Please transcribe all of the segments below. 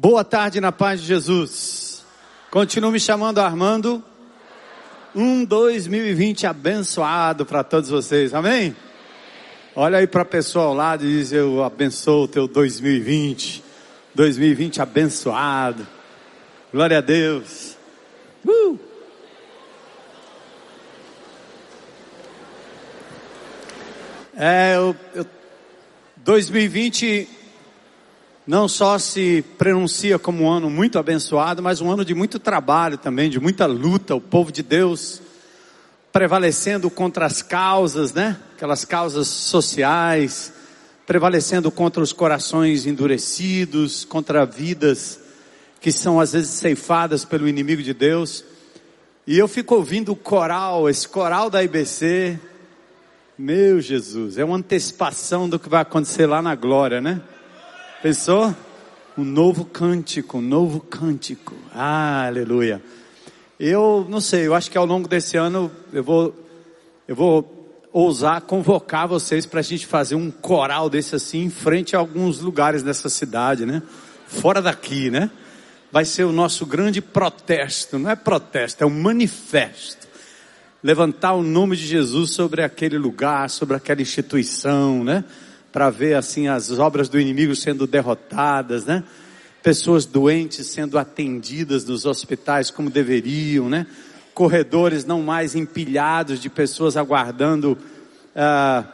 Boa tarde na paz de Jesus. Continuo me chamando Armando. Um 2020 abençoado para todos vocês, amém? Olha aí para a pessoa ao lado e diz: Eu abençoo o teu 2020. 2020 abençoado. Glória a Deus. Uh! É, eu, eu, 2020 não só se pronuncia como um ano muito abençoado, mas um ano de muito trabalho também, de muita luta. O povo de Deus prevalecendo contra as causas, né? Aquelas causas sociais, prevalecendo contra os corações endurecidos, contra vidas que são às vezes ceifadas pelo inimigo de Deus. E eu fico ouvindo o coral, esse coral da IBC. Meu Jesus, é uma antecipação do que vai acontecer lá na glória, né? Pensou? Um novo cântico, um novo cântico. Ah, aleluia. Eu não sei, eu acho que ao longo desse ano eu vou, eu vou ousar convocar vocês para a gente fazer um coral desse assim em frente a alguns lugares dessa cidade, né? Fora daqui, né? Vai ser o nosso grande protesto, não é protesto, é um manifesto. Levantar o nome de Jesus sobre aquele lugar, sobre aquela instituição, né? Para ver assim as obras do inimigo sendo derrotadas, né? Pessoas doentes sendo atendidas nos hospitais como deveriam, né? Corredores não mais empilhados de pessoas aguardando uh,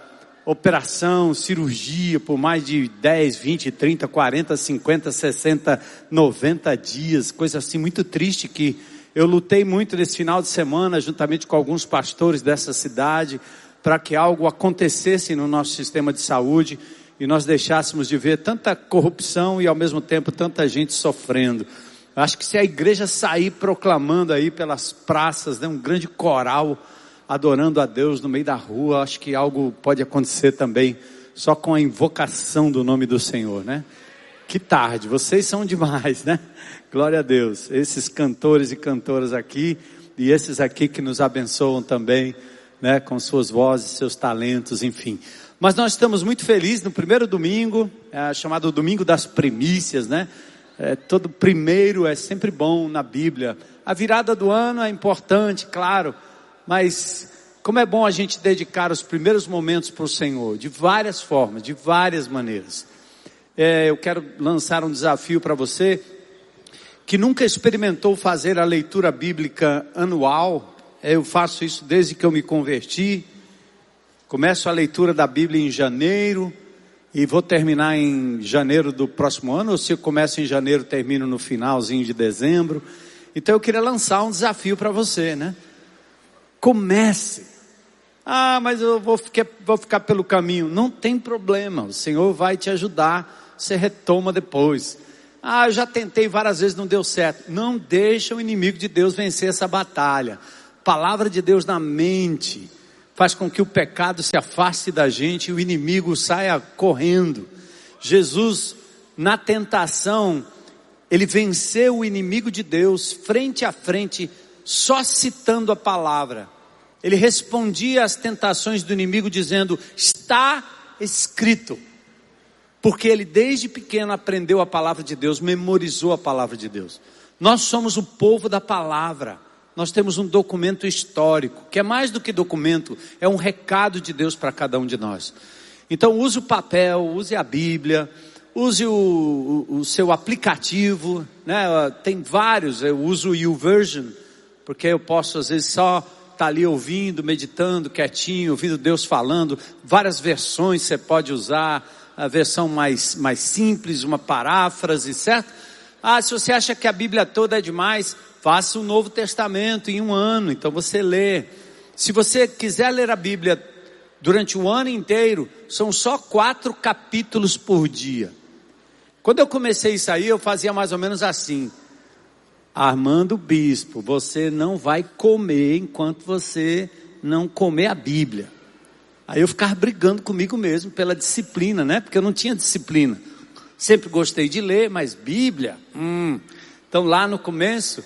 operação, cirurgia por mais de 10, 20, 30, 40, 50, 60, 90 dias, coisa assim muito triste que eu lutei muito nesse final de semana juntamente com alguns pastores dessa cidade para que algo acontecesse no nosso sistema de saúde e nós deixássemos de ver tanta corrupção e ao mesmo tempo tanta gente sofrendo. Acho que se a igreja sair proclamando aí pelas praças, né, um grande coral adorando a Deus no meio da rua, acho que algo pode acontecer também só com a invocação do nome do Senhor, né? Que tarde, vocês são demais, né? Glória a Deus. Esses cantores e cantoras aqui e esses aqui que nos abençoam também né, com suas vozes, seus talentos, enfim. Mas nós estamos muito felizes no primeiro domingo, é, chamado Domingo das Primícias, né? É, todo primeiro é sempre bom na Bíblia. A virada do ano é importante, claro, mas como é bom a gente dedicar os primeiros momentos para o Senhor, de várias formas, de várias maneiras. É, eu quero lançar um desafio para você que nunca experimentou fazer a leitura bíblica anual, eu faço isso desde que eu me converti. Começo a leitura da Bíblia em janeiro e vou terminar em janeiro do próximo ano, ou se eu começo em janeiro, termino no finalzinho de dezembro. Então eu queria lançar um desafio para você, né? Comece. Ah, mas eu vou ficar, vou ficar pelo caminho. Não tem problema, o Senhor vai te ajudar. Você retoma depois. Ah, eu já tentei várias vezes, não deu certo. Não deixa o inimigo de Deus vencer essa batalha palavra de Deus na mente faz com que o pecado se afaste da gente e o inimigo saia correndo. Jesus, na tentação, ele venceu o inimigo de Deus frente a frente, só citando a palavra. Ele respondia às tentações do inimigo dizendo: Está escrito. Porque ele desde pequeno aprendeu a palavra de Deus, memorizou a palavra de Deus. Nós somos o povo da palavra nós temos um documento histórico, que é mais do que documento, é um recado de Deus para cada um de nós. Então use o papel, use a Bíblia, use o, o, o seu aplicativo, né? tem vários, eu uso o YouVersion, porque eu posso às vezes só estar tá ali ouvindo, meditando, quietinho, ouvindo Deus falando, várias versões você pode usar, a versão mais, mais simples, uma paráfrase, certo? Ah, se você acha que a Bíblia toda é demais, Faça o um Novo Testamento em um ano, então você lê. Se você quiser ler a Bíblia durante o ano inteiro, são só quatro capítulos por dia. Quando eu comecei isso aí, eu fazia mais ou menos assim. Armando Bispo, você não vai comer enquanto você não comer a Bíblia. Aí eu ficava brigando comigo mesmo pela disciplina, né? Porque eu não tinha disciplina. Sempre gostei de ler, mas Bíblia, hum. Então lá no começo,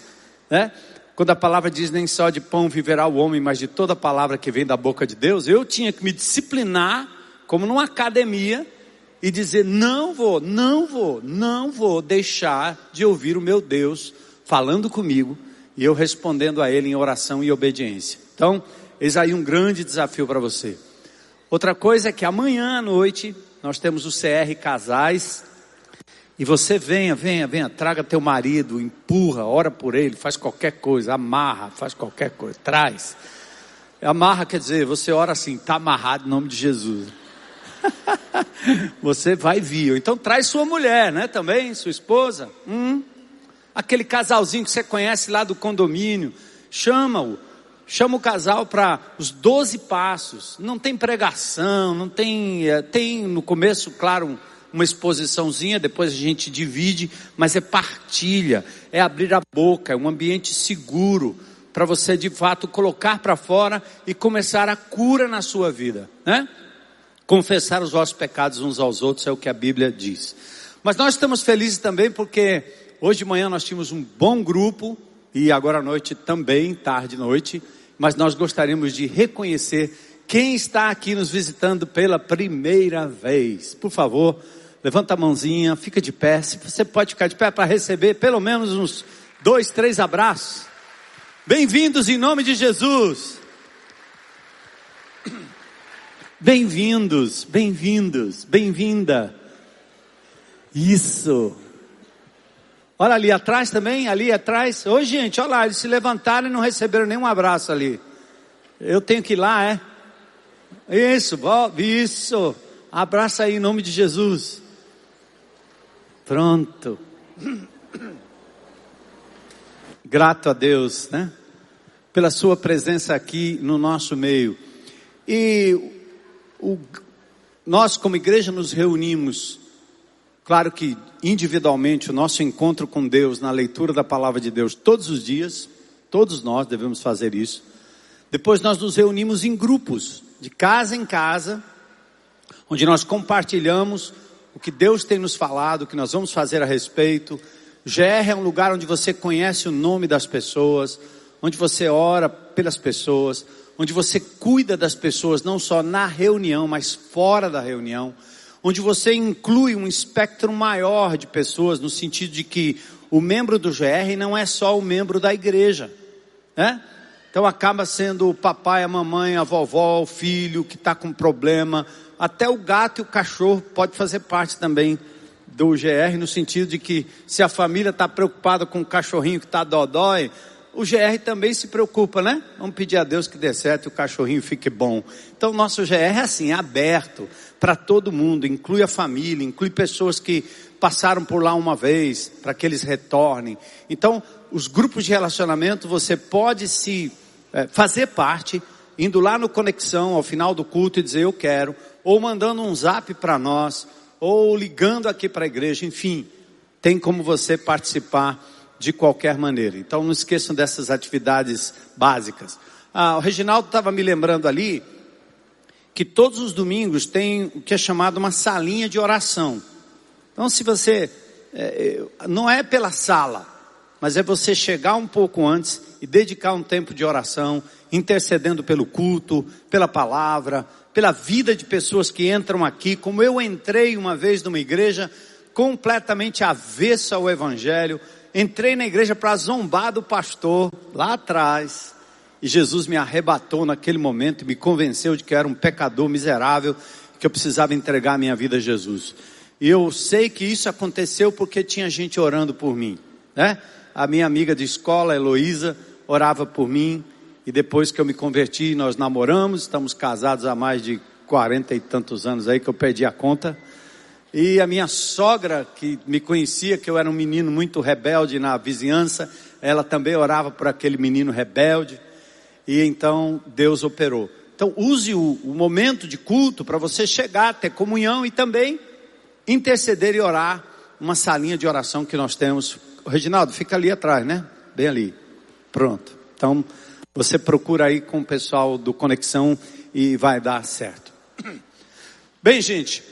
né? Quando a palavra diz nem só de pão viverá o homem, mas de toda palavra que vem da boca de Deus, eu tinha que me disciplinar, como numa academia, e dizer: não vou, não vou, não vou deixar de ouvir o meu Deus falando comigo e eu respondendo a Ele em oração e obediência. Então, eis aí um grande desafio para você. Outra coisa é que amanhã à noite nós temos o CR Casais. E você venha, venha, venha, traga teu marido, empurra, ora por ele, faz qualquer coisa, amarra, faz qualquer coisa, traz. Amarra quer dizer, você ora assim, está amarrado em nome de Jesus. você vai vir. Então traz sua mulher, né? Também, sua esposa. Hum? Aquele casalzinho que você conhece lá do condomínio, chama-o. Chama o casal para os 12 passos. Não tem pregação, não tem. É, tem no começo, claro, uma exposiçãozinha, depois a gente divide, mas é partilha, é abrir a boca, é um ambiente seguro para você de fato colocar para fora e começar a cura na sua vida, né? Confessar os vossos pecados uns aos outros é o que a Bíblia diz. Mas nós estamos felizes também porque hoje de manhã nós tínhamos um bom grupo e agora à noite também, tarde e noite, mas nós gostaríamos de reconhecer quem está aqui nos visitando pela primeira vez. Por favor, levanta a mãozinha, fica de pé. Se você pode ficar de pé para receber pelo menos uns dois, três abraços. Bem-vindos em nome de Jesus. Bem-vindos, bem-vindos, bem-vinda. Isso. Olha ali atrás também, ali atrás. Oi, gente, olha lá, eles se levantaram e não receberam nenhum abraço ali. Eu tenho que ir lá, é? Isso, isso. Abraça aí em nome de Jesus. Pronto. Grato a Deus, né? Pela sua presença aqui no nosso meio. E o, nós, como igreja, nos reunimos Claro que individualmente o nosso encontro com Deus na leitura da palavra de Deus todos os dias, todos nós devemos fazer isso. Depois nós nos reunimos em grupos, de casa em casa, onde nós compartilhamos o que Deus tem nos falado, o que nós vamos fazer a respeito. GR é um lugar onde você conhece o nome das pessoas, onde você ora pelas pessoas, onde você cuida das pessoas, não só na reunião, mas fora da reunião onde você inclui um espectro maior de pessoas, no sentido de que o membro do GR não é só o membro da igreja, né? Então acaba sendo o papai, a mamãe, a vovó, o filho que está com problema, até o gato e o cachorro pode fazer parte também do GR, no sentido de que se a família está preocupada com o cachorrinho que está dodói, o GR também se preocupa, né? Vamos pedir a Deus que dê certo e o cachorrinho fique bom. Então, nosso GR é assim, é aberto para todo mundo, inclui a família, inclui pessoas que passaram por lá uma vez, para que eles retornem. Então, os grupos de relacionamento, você pode se é, fazer parte, indo lá no Conexão, ao final do culto e dizer eu quero, ou mandando um zap para nós, ou ligando aqui para a igreja, enfim, tem como você participar de qualquer maneira. Então não esqueçam dessas atividades básicas. Ah, o Reginaldo estava me lembrando ali que todos os domingos tem o que é chamado uma salinha de oração. Então se você é, não é pela sala, mas é você chegar um pouco antes e dedicar um tempo de oração, intercedendo pelo culto, pela palavra, pela vida de pessoas que entram aqui, como eu entrei uma vez numa igreja completamente avessa ao evangelho, entrei na igreja para zombar do pastor lá atrás. E Jesus me arrebatou naquele momento e me convenceu de que eu era um pecador miserável, que eu precisava entregar a minha vida a Jesus. Eu sei que isso aconteceu porque tinha gente orando por mim, né? A minha amiga de escola, Heloísa, orava por mim. E depois que eu me converti, nós namoramos, estamos casados há mais de quarenta e tantos anos aí que eu perdi a conta. E a minha sogra, que me conhecia, que eu era um menino muito rebelde na vizinhança, ela também orava por aquele menino rebelde. E então Deus operou. Então use o, o momento de culto para você chegar, ter comunhão e também interceder e orar. Uma salinha de oração que nós temos. O Reginaldo, fica ali atrás, né? Bem ali. Pronto. Então você procura aí com o pessoal do Conexão e vai dar certo. Bem, gente.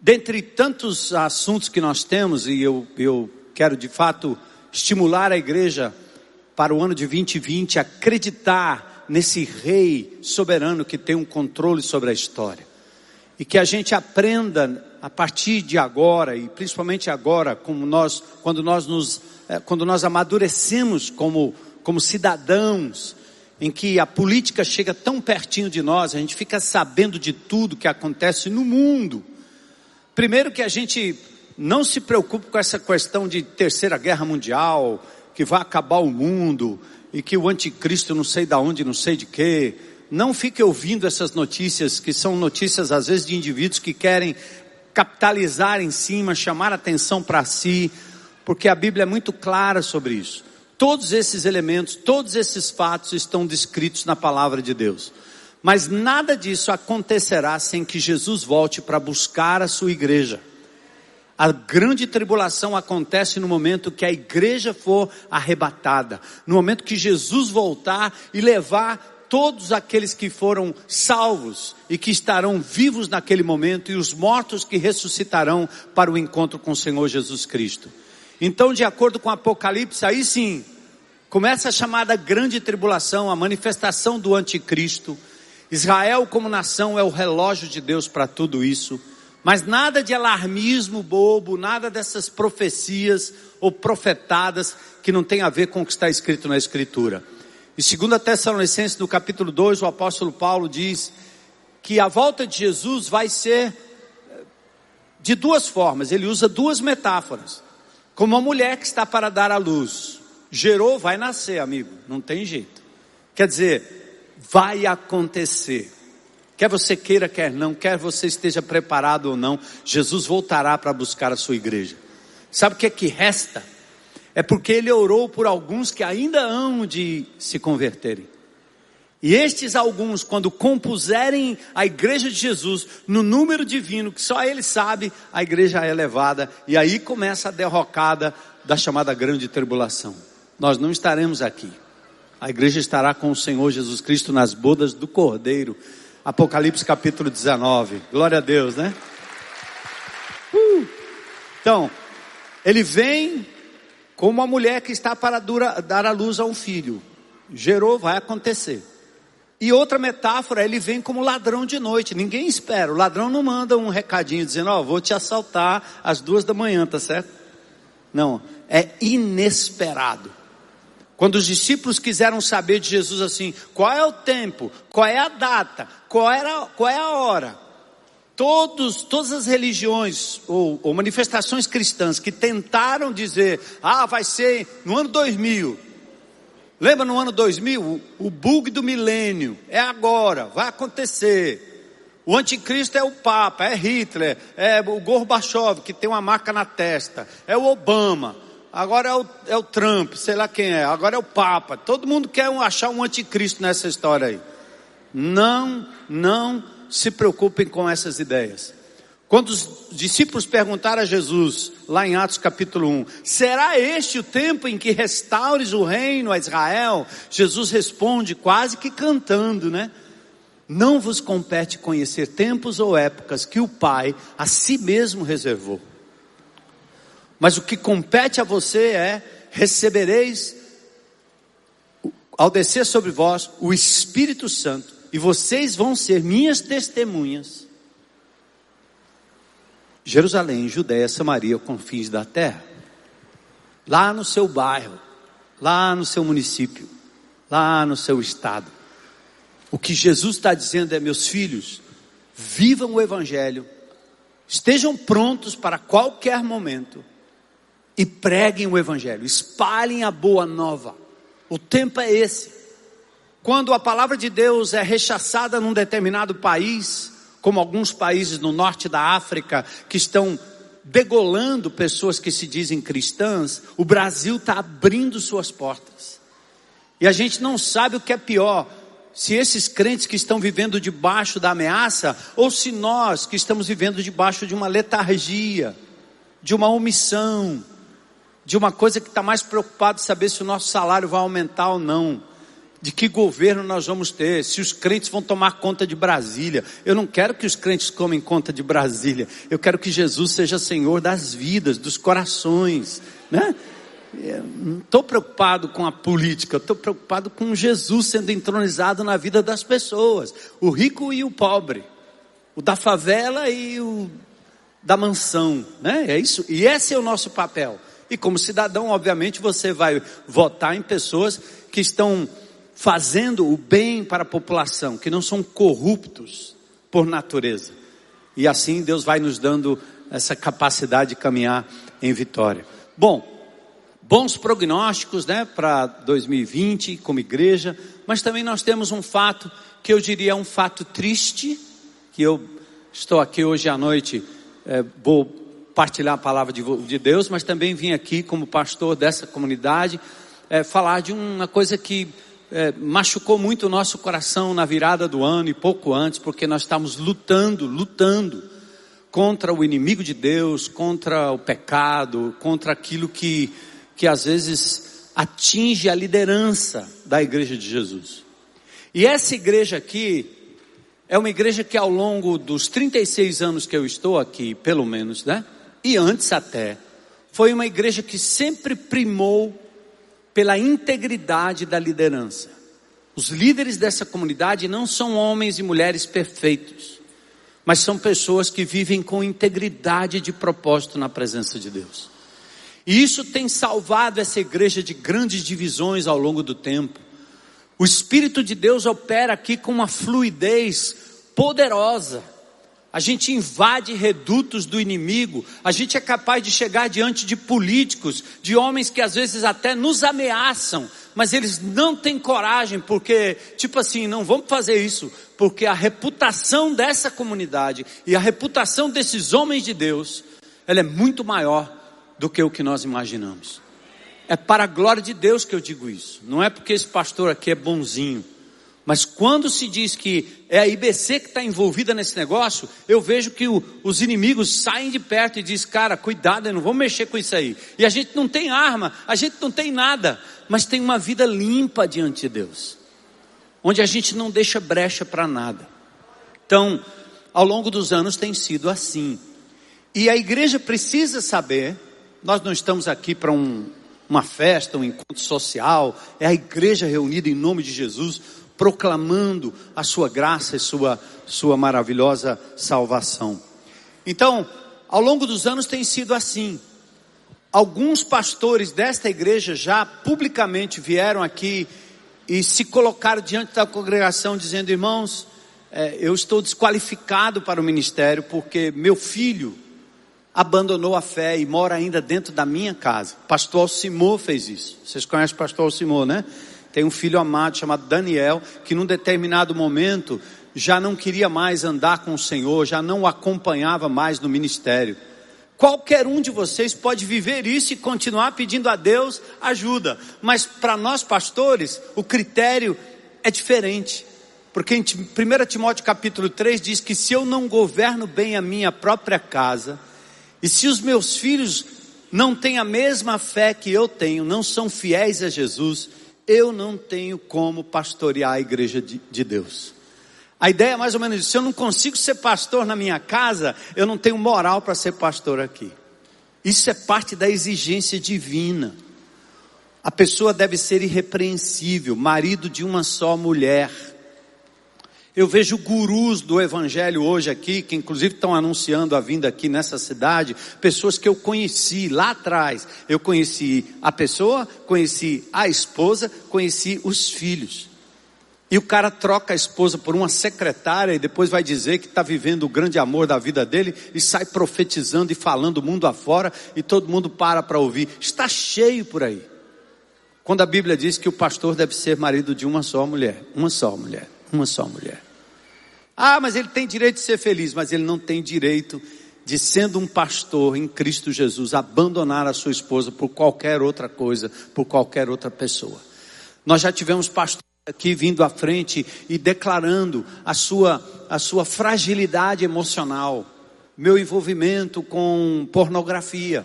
Dentre tantos assuntos que nós temos, e eu, eu quero de fato estimular a igreja para o ano de 2020 a acreditar nesse rei soberano que tem um controle sobre a história. E que a gente aprenda a partir de agora e principalmente agora, como nós, quando nós nos, eh, quando nós amadurecemos como, como cidadãos, em que a política chega tão pertinho de nós, a gente fica sabendo de tudo que acontece no mundo. Primeiro que a gente não se preocupe com essa questão de terceira guerra mundial, que vai acabar o mundo e que o anticristo não sei da onde, não sei de quê. Não fique ouvindo essas notícias que são notícias às vezes de indivíduos que querem capitalizar em cima, chamar atenção para si, porque a Bíblia é muito clara sobre isso. Todos esses elementos, todos esses fatos estão descritos na palavra de Deus. Mas nada disso acontecerá sem que Jesus volte para buscar a sua igreja. A grande tribulação acontece no momento que a igreja for arrebatada, no momento que Jesus voltar e levar todos aqueles que foram salvos e que estarão vivos naquele momento e os mortos que ressuscitarão para o encontro com o Senhor Jesus Cristo. Então, de acordo com Apocalipse, aí sim, começa a chamada grande tribulação, a manifestação do anticristo. Israel como nação é o relógio de Deus para tudo isso. Mas nada de alarmismo bobo, nada dessas profecias ou profetadas que não tem a ver com o que está escrito na Escritura. Em 2 Tessalonicenses, no capítulo 2, o apóstolo Paulo diz que a volta de Jesus vai ser eh, de duas formas. Ele usa duas metáforas. Como uma mulher que está para dar à luz. Gerou, vai nascer, amigo. Não tem jeito. Quer dizer, vai acontecer. Quer você queira, quer não, quer você esteja preparado ou não, Jesus voltará para buscar a sua igreja. Sabe o que é que resta? É porque ele orou por alguns que ainda hão de se converterem. E estes alguns, quando compuserem a igreja de Jesus no número divino que só ele sabe, a igreja é levada e aí começa a derrocada da chamada grande tribulação. Nós não estaremos aqui. A igreja estará com o Senhor Jesus Cristo nas bodas do Cordeiro Apocalipse capítulo 19. Glória a Deus, né? Uh. Então, ele vem como uma mulher que está para dura, dar a luz a um filho. Gerou, vai acontecer. E outra metáfora, ele vem como ladrão de noite. Ninguém espera. O ladrão não manda um recadinho dizendo, ó, oh, vou te assaltar às duas da manhã, tá certo? Não, é inesperado. Quando os discípulos quiseram saber de Jesus assim, qual é o tempo, qual é a data, qual, era, qual é a hora, todos, todas as religiões ou, ou manifestações cristãs que tentaram dizer, ah, vai ser no ano 2000, lembra no ano 2000? O, bug do milênio, é agora, vai acontecer. O anticristo é o Papa, é Hitler, é o Gorbachev que tem uma marca na testa, é o Obama agora é o, é o Trump, sei lá quem é, agora é o Papa. Todo mundo quer achar um anticristo nessa história aí. Não, não se preocupem com essas ideias. Quando os discípulos perguntaram a Jesus, lá em Atos capítulo 1, será este o tempo em que restaures o reino a Israel? Jesus responde quase que cantando, né? Não vos compete conhecer tempos ou épocas que o Pai a si mesmo reservou. Mas o que compete a você é: recebereis, ao descer sobre vós, o Espírito Santo, e vocês vão ser minhas testemunhas. Jerusalém, Judéia, Samaria, confins da terra. Lá no seu bairro, lá no seu município, lá no seu estado. O que Jesus está dizendo é: meus filhos, vivam o Evangelho, estejam prontos para qualquer momento e preguem o Evangelho, espalhem a boa nova. O tempo é esse. Quando a palavra de Deus é rechaçada num determinado país, como alguns países no norte da África que estão degolando pessoas que se dizem cristãs, o Brasil está abrindo suas portas. E a gente não sabe o que é pior, se esses crentes que estão vivendo debaixo da ameaça, ou se nós que estamos vivendo debaixo de uma letargia, de uma omissão, de uma coisa que está mais preocupado em saber se o nosso salário vai aumentar ou não, de que governo nós vamos ter, se os crentes vão tomar conta de Brasília. Eu não quero que os crentes tomem conta de Brasília, eu quero que Jesus seja Senhor das vidas, dos corações, né? não estou preocupado com a política, estou preocupado com Jesus sendo entronizado na vida das pessoas, o rico e o pobre, o da favela e o da mansão, né? É isso. E esse é o nosso papel. E como cidadão, obviamente, você vai votar em pessoas que estão fazendo o bem para a população, que não são corruptos por natureza. E assim Deus vai nos dando essa capacidade de caminhar em vitória. Bom, bons prognósticos, né, para 2020 como igreja, mas também nós temos um fato que eu diria um fato triste, que eu estou aqui hoje à noite, é, vou partilhar a palavra de, de Deus, mas também vim aqui como pastor dessa comunidade é, falar de uma coisa que é, machucou muito o nosso coração na virada do ano e pouco antes, porque nós estamos lutando, lutando contra o inimigo de Deus, contra o pecado, contra aquilo que, que às vezes atinge a liderança da igreja de Jesus. E essa igreja aqui é uma igreja que ao longo dos 36 anos que eu estou aqui, pelo menos, né? e antes até, foi uma igreja que sempre primou pela integridade da liderança. Os líderes dessa comunidade não são homens e mulheres perfeitos, mas são pessoas que vivem com integridade de propósito na presença de Deus. E isso tem salvado essa igreja de grandes divisões ao longo do tempo. O Espírito de Deus opera aqui com uma fluidez poderosa a gente invade redutos do inimigo, a gente é capaz de chegar diante de políticos, de homens que às vezes até nos ameaçam, mas eles não têm coragem, porque, tipo assim, não vamos fazer isso, porque a reputação dessa comunidade e a reputação desses homens de Deus, ela é muito maior do que o que nós imaginamos. É para a glória de Deus que eu digo isso, não é porque esse pastor aqui é bonzinho. Mas quando se diz que é a IBC que está envolvida nesse negócio, eu vejo que o, os inimigos saem de perto e dizem, cara, cuidado, não vamos mexer com isso aí. E a gente não tem arma, a gente não tem nada, mas tem uma vida limpa diante de Deus, onde a gente não deixa brecha para nada. Então, ao longo dos anos tem sido assim. E a igreja precisa saber, nós não estamos aqui para um, uma festa, um encontro social, é a igreja reunida em nome de Jesus proclamando a sua graça e sua, sua maravilhosa salvação. Então, ao longo dos anos tem sido assim. Alguns pastores desta igreja já publicamente vieram aqui e se colocaram diante da congregação dizendo: irmãos, é, eu estou desqualificado para o ministério porque meu filho abandonou a fé e mora ainda dentro da minha casa. Pastor Alcimor fez isso. Vocês conhecem o pastor Alcimor, né? Tem um filho amado chamado Daniel, que num determinado momento já não queria mais andar com o Senhor, já não o acompanhava mais no ministério. Qualquer um de vocês pode viver isso e continuar pedindo a Deus ajuda, mas para nós pastores, o critério é diferente. Porque em 1 Timóteo capítulo 3 diz que se eu não governo bem a minha própria casa, e se os meus filhos não têm a mesma fé que eu tenho, não são fiéis a Jesus, eu não tenho como pastorear a igreja de, de Deus. A ideia é mais ou menos isso. Se eu não consigo ser pastor na minha casa, eu não tenho moral para ser pastor aqui. Isso é parte da exigência divina. A pessoa deve ser irrepreensível, marido de uma só mulher eu vejo gurus do evangelho hoje aqui, que inclusive estão anunciando a vinda aqui nessa cidade, pessoas que eu conheci lá atrás. Eu conheci a pessoa, conheci a esposa, conheci os filhos. E o cara troca a esposa por uma secretária e depois vai dizer que está vivendo o grande amor da vida dele e sai profetizando e falando o mundo afora e todo mundo para para ouvir. Está cheio por aí. Quando a Bíblia diz que o pastor deve ser marido de uma só mulher, uma só mulher uma só mulher. Ah, mas ele tem direito de ser feliz, mas ele não tem direito de, sendo um pastor em Cristo Jesus, abandonar a sua esposa por qualquer outra coisa, por qualquer outra pessoa. Nós já tivemos pastores aqui vindo à frente e declarando a sua, a sua fragilidade emocional, meu envolvimento com pornografia.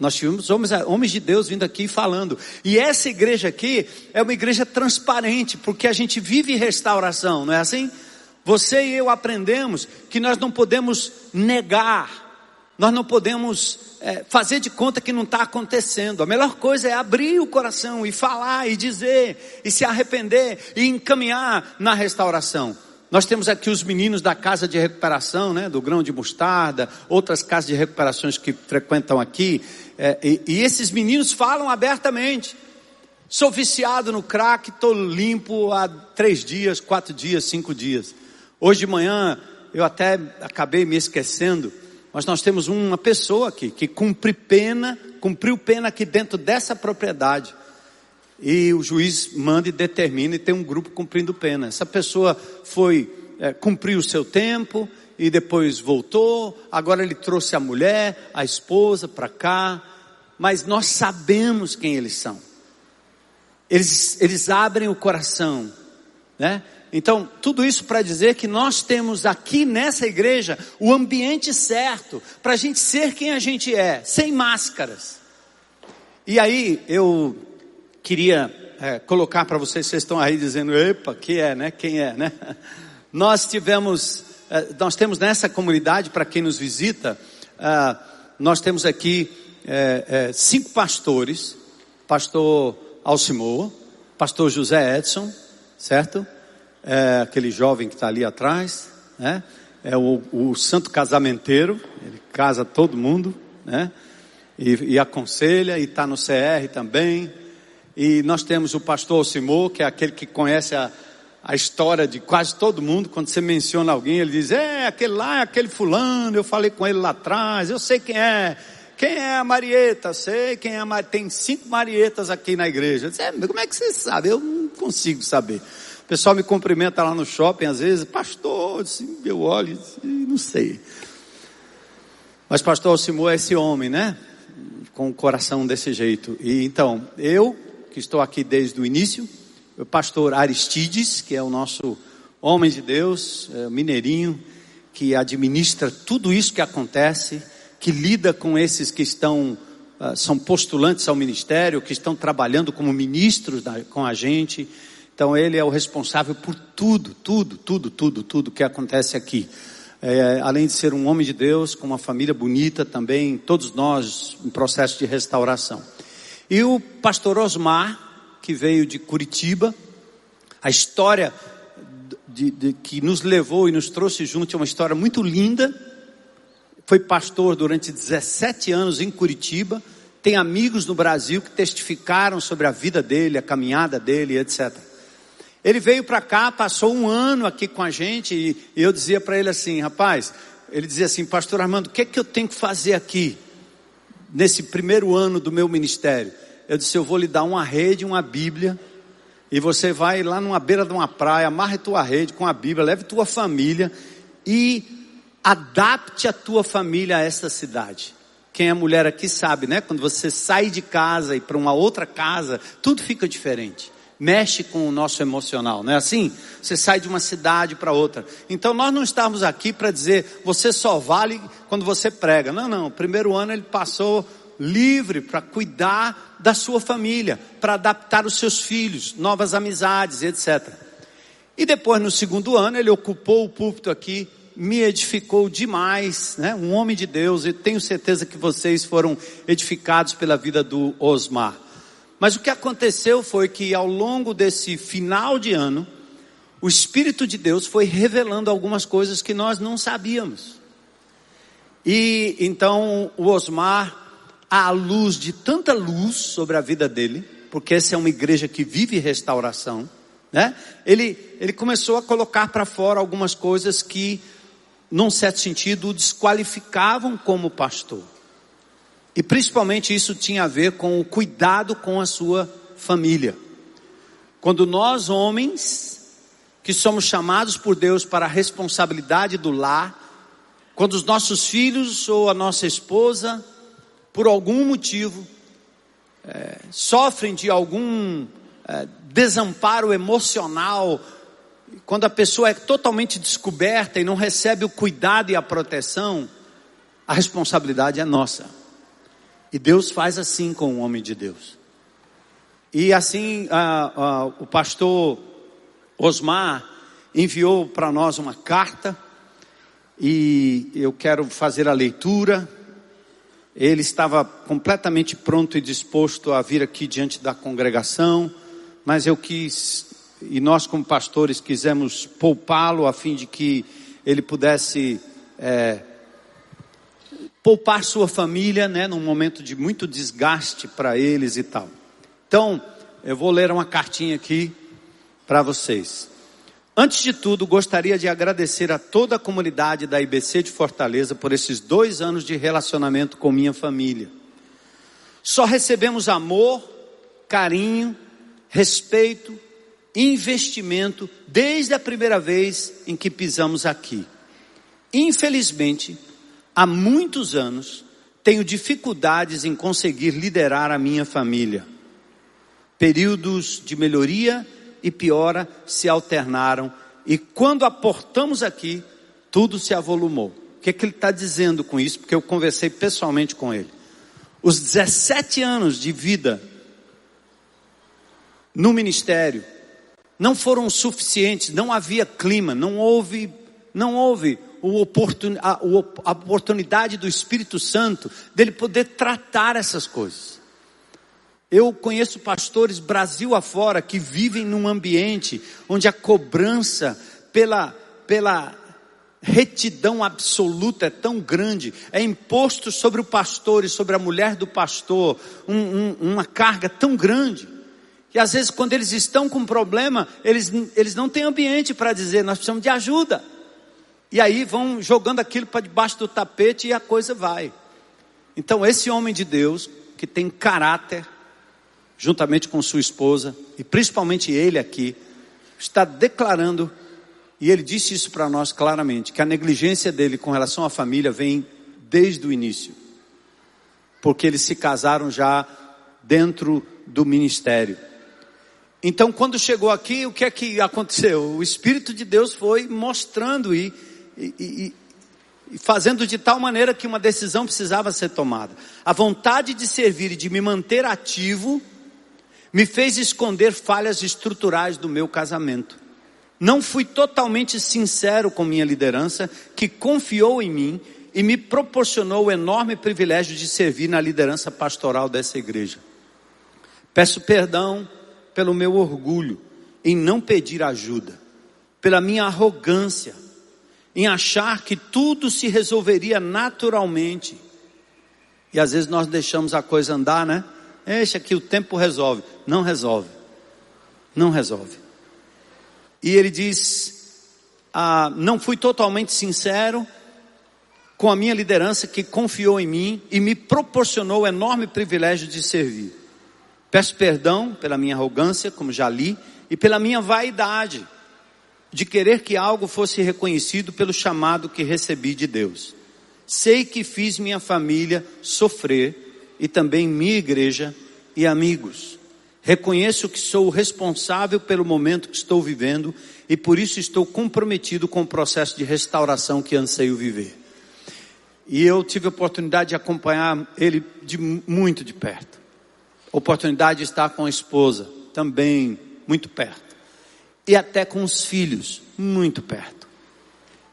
Nós tivemos homens, homens de Deus vindo aqui falando. E essa igreja aqui é uma igreja transparente, porque a gente vive restauração, não é assim? Você e eu aprendemos que nós não podemos negar, nós não podemos é, fazer de conta que não está acontecendo. A melhor coisa é abrir o coração e falar e dizer, e se arrepender e encaminhar na restauração. Nós temos aqui os meninos da casa de recuperação, né, do grão de mostarda, outras casas de recuperações que frequentam aqui, é, e, e esses meninos falam abertamente. Sou viciado no crack, estou limpo há três dias, quatro dias, cinco dias. Hoje de manhã eu até acabei me esquecendo, mas nós temos uma pessoa aqui que cumpre pena, cumpriu pena aqui dentro dessa propriedade. E o juiz manda e determina e tem um grupo cumprindo pena. Essa pessoa foi, é, cumpriu o seu tempo e depois voltou. Agora ele trouxe a mulher, a esposa para cá. Mas nós sabemos quem eles são. Eles, eles abrem o coração, né? Então, tudo isso para dizer que nós temos aqui nessa igreja o ambiente certo para a gente ser quem a gente é, sem máscaras. E aí, eu queria é, colocar para vocês, vocês estão aí dizendo, epa, que é, né? Quem é, né? Nós tivemos, é, nós temos nessa comunidade, para quem nos visita, é, nós temos aqui é, é, cinco pastores, pastor Alcimor, pastor José Edson, certo? É aquele jovem que está ali atrás, né? É o, o, santo casamenteiro, ele casa todo mundo, né? E, e aconselha, e está no CR também. E nós temos o pastor Alcimor, que é aquele que conhece a, a história de quase todo mundo. Quando você menciona alguém, ele diz: É, aquele lá é aquele fulano, eu falei com ele lá atrás, eu sei quem é. Quem é a Marieta? Sei quem é a Marieta. Tem cinco Marietas aqui na igreja. Disse, é, como é que você sabe? Eu não consigo saber. O pessoal me cumprimenta lá no shopping às vezes, pastor, eu olho não sei. Mas pastor Alcimor é esse homem, né? Com o coração desse jeito. E então, eu, que estou aqui desde o início, o pastor Aristides, que é o nosso homem de Deus, é, mineirinho, que administra tudo isso que acontece que lida com esses que estão, uh, são postulantes ao ministério, que estão trabalhando como ministros com a gente. Então ele é o responsável por tudo, tudo, tudo, tudo, tudo que acontece aqui. É, além de ser um homem de Deus, com uma família bonita também, todos nós em processo de restauração. E o pastor Osmar, que veio de Curitiba, a história de, de, que nos levou e nos trouxe junto é uma história muito linda, foi pastor durante 17 anos em Curitiba, tem amigos no Brasil que testificaram sobre a vida dele, a caminhada dele, etc. Ele veio para cá, passou um ano aqui com a gente e, eu dizia para ele assim, rapaz, ele dizia assim, pastor Armando, o que é que eu tenho que fazer aqui nesse primeiro ano do meu ministério? Eu disse, eu vou lhe dar uma rede, uma Bíblia, e você vai lá numa beira de uma praia, amarre tua rede com a Bíblia, leve tua família e adapte a tua família a essa cidade. Quem é mulher aqui sabe, né? Quando você sai de casa e para uma outra casa, tudo fica diferente. Mexe com o nosso emocional, não é assim? Você sai de uma cidade para outra. Então nós não estamos aqui para dizer você só vale quando você prega. Não, não. O primeiro ano ele passou livre para cuidar da sua família, para adaptar os seus filhos, novas amizades, etc. E depois no segundo ano ele ocupou o púlpito aqui me edificou demais, né? Um homem de Deus, e tenho certeza que vocês foram edificados pela vida do Osmar. Mas o que aconteceu foi que ao longo desse final de ano, o Espírito de Deus foi revelando algumas coisas que nós não sabíamos. E então o Osmar, à luz de tanta luz sobre a vida dele, porque essa é uma igreja que vive restauração, né? Ele, ele começou a colocar para fora algumas coisas que num certo sentido, o desqualificavam como pastor. E principalmente isso tinha a ver com o cuidado com a sua família. Quando nós, homens, que somos chamados por Deus para a responsabilidade do lar, quando os nossos filhos ou a nossa esposa, por algum motivo, é, sofrem de algum é, desamparo emocional, quando a pessoa é totalmente descoberta e não recebe o cuidado e a proteção, a responsabilidade é nossa. E Deus faz assim com o homem de Deus. E assim o pastor Osmar enviou para nós uma carta e eu quero fazer a leitura. Ele estava completamente pronto e disposto a vir aqui diante da congregação, mas eu quis e nós como pastores quisemos poupá-lo a fim de que ele pudesse é, poupar sua família, né, num momento de muito desgaste para eles e tal. Então, eu vou ler uma cartinha aqui para vocês. Antes de tudo, gostaria de agradecer a toda a comunidade da IBC de Fortaleza por esses dois anos de relacionamento com minha família. Só recebemos amor, carinho, respeito, investimento desde a primeira vez em que pisamos aqui. Infelizmente, há muitos anos tenho dificuldades em conseguir liderar a minha família. Períodos de melhoria e piora se alternaram e quando aportamos aqui, tudo se avolumou. O que, é que ele está dizendo com isso? Porque eu conversei pessoalmente com ele. Os 17 anos de vida no ministério não foram suficientes, não havia clima, não houve, não houve a, oportunidade do Espírito Santo dele poder tratar essas coisas. Eu conheço pastores Brasil afora que vivem num ambiente onde a cobrança pela, pela retidão absoluta é tão grande, é imposto sobre o pastor e sobre a mulher do pastor um, um, uma carga tão grande. E às vezes, quando eles estão com problema, eles, eles não têm ambiente para dizer, nós precisamos de ajuda. E aí vão jogando aquilo para debaixo do tapete e a coisa vai. Então, esse homem de Deus, que tem caráter, juntamente com sua esposa, e principalmente ele aqui, está declarando, e ele disse isso para nós claramente, que a negligência dele com relação à família vem desde o início, porque eles se casaram já dentro do ministério. Então, quando chegou aqui, o que é que aconteceu? O Espírito de Deus foi mostrando e, e, e, e fazendo de tal maneira que uma decisão precisava ser tomada. A vontade de servir e de me manter ativo me fez esconder falhas estruturais do meu casamento. Não fui totalmente sincero com minha liderança, que confiou em mim e me proporcionou o enorme privilégio de servir na liderança pastoral dessa igreja. Peço perdão pelo meu orgulho em não pedir ajuda, pela minha arrogância em achar que tudo se resolveria naturalmente. E às vezes nós deixamos a coisa andar, né? Deixa que o tempo resolve. Não resolve. Não resolve. E ele diz: ah, Não fui totalmente sincero com a minha liderança que confiou em mim e me proporcionou o enorme privilégio de servir. Peço perdão pela minha arrogância, como já li, e pela minha vaidade de querer que algo fosse reconhecido pelo chamado que recebi de Deus. Sei que fiz minha família sofrer e também minha igreja e amigos. Reconheço que sou o responsável pelo momento que estou vivendo e por isso estou comprometido com o processo de restauração que anseio viver. E eu tive a oportunidade de acompanhar ele de muito de perto. Oportunidade de estar com a esposa também muito perto. E até com os filhos muito perto.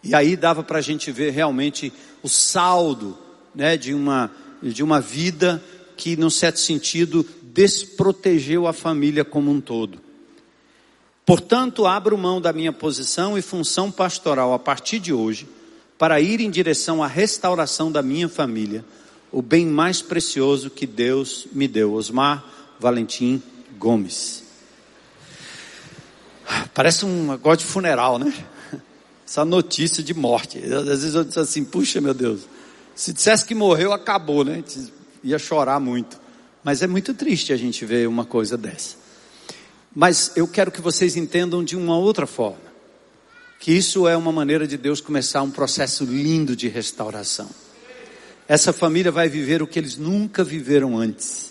E aí dava para a gente ver realmente o saldo né, de uma de uma vida que, num certo sentido, desprotegeu a família como um todo. Portanto, abro mão da minha posição e função pastoral a partir de hoje para ir em direção à restauração da minha família, o bem mais precioso que Deus me deu. Osmar Valentim Gomes. Parece um negócio de funeral, né? Essa notícia de morte. Às vezes eu disse assim, puxa meu Deus, se dissesse que morreu, acabou, né? Ia chorar muito. Mas é muito triste a gente ver uma coisa dessa. Mas eu quero que vocês entendam de uma outra forma. Que isso é uma maneira de Deus começar um processo lindo de restauração. Essa família vai viver o que eles nunca viveram antes.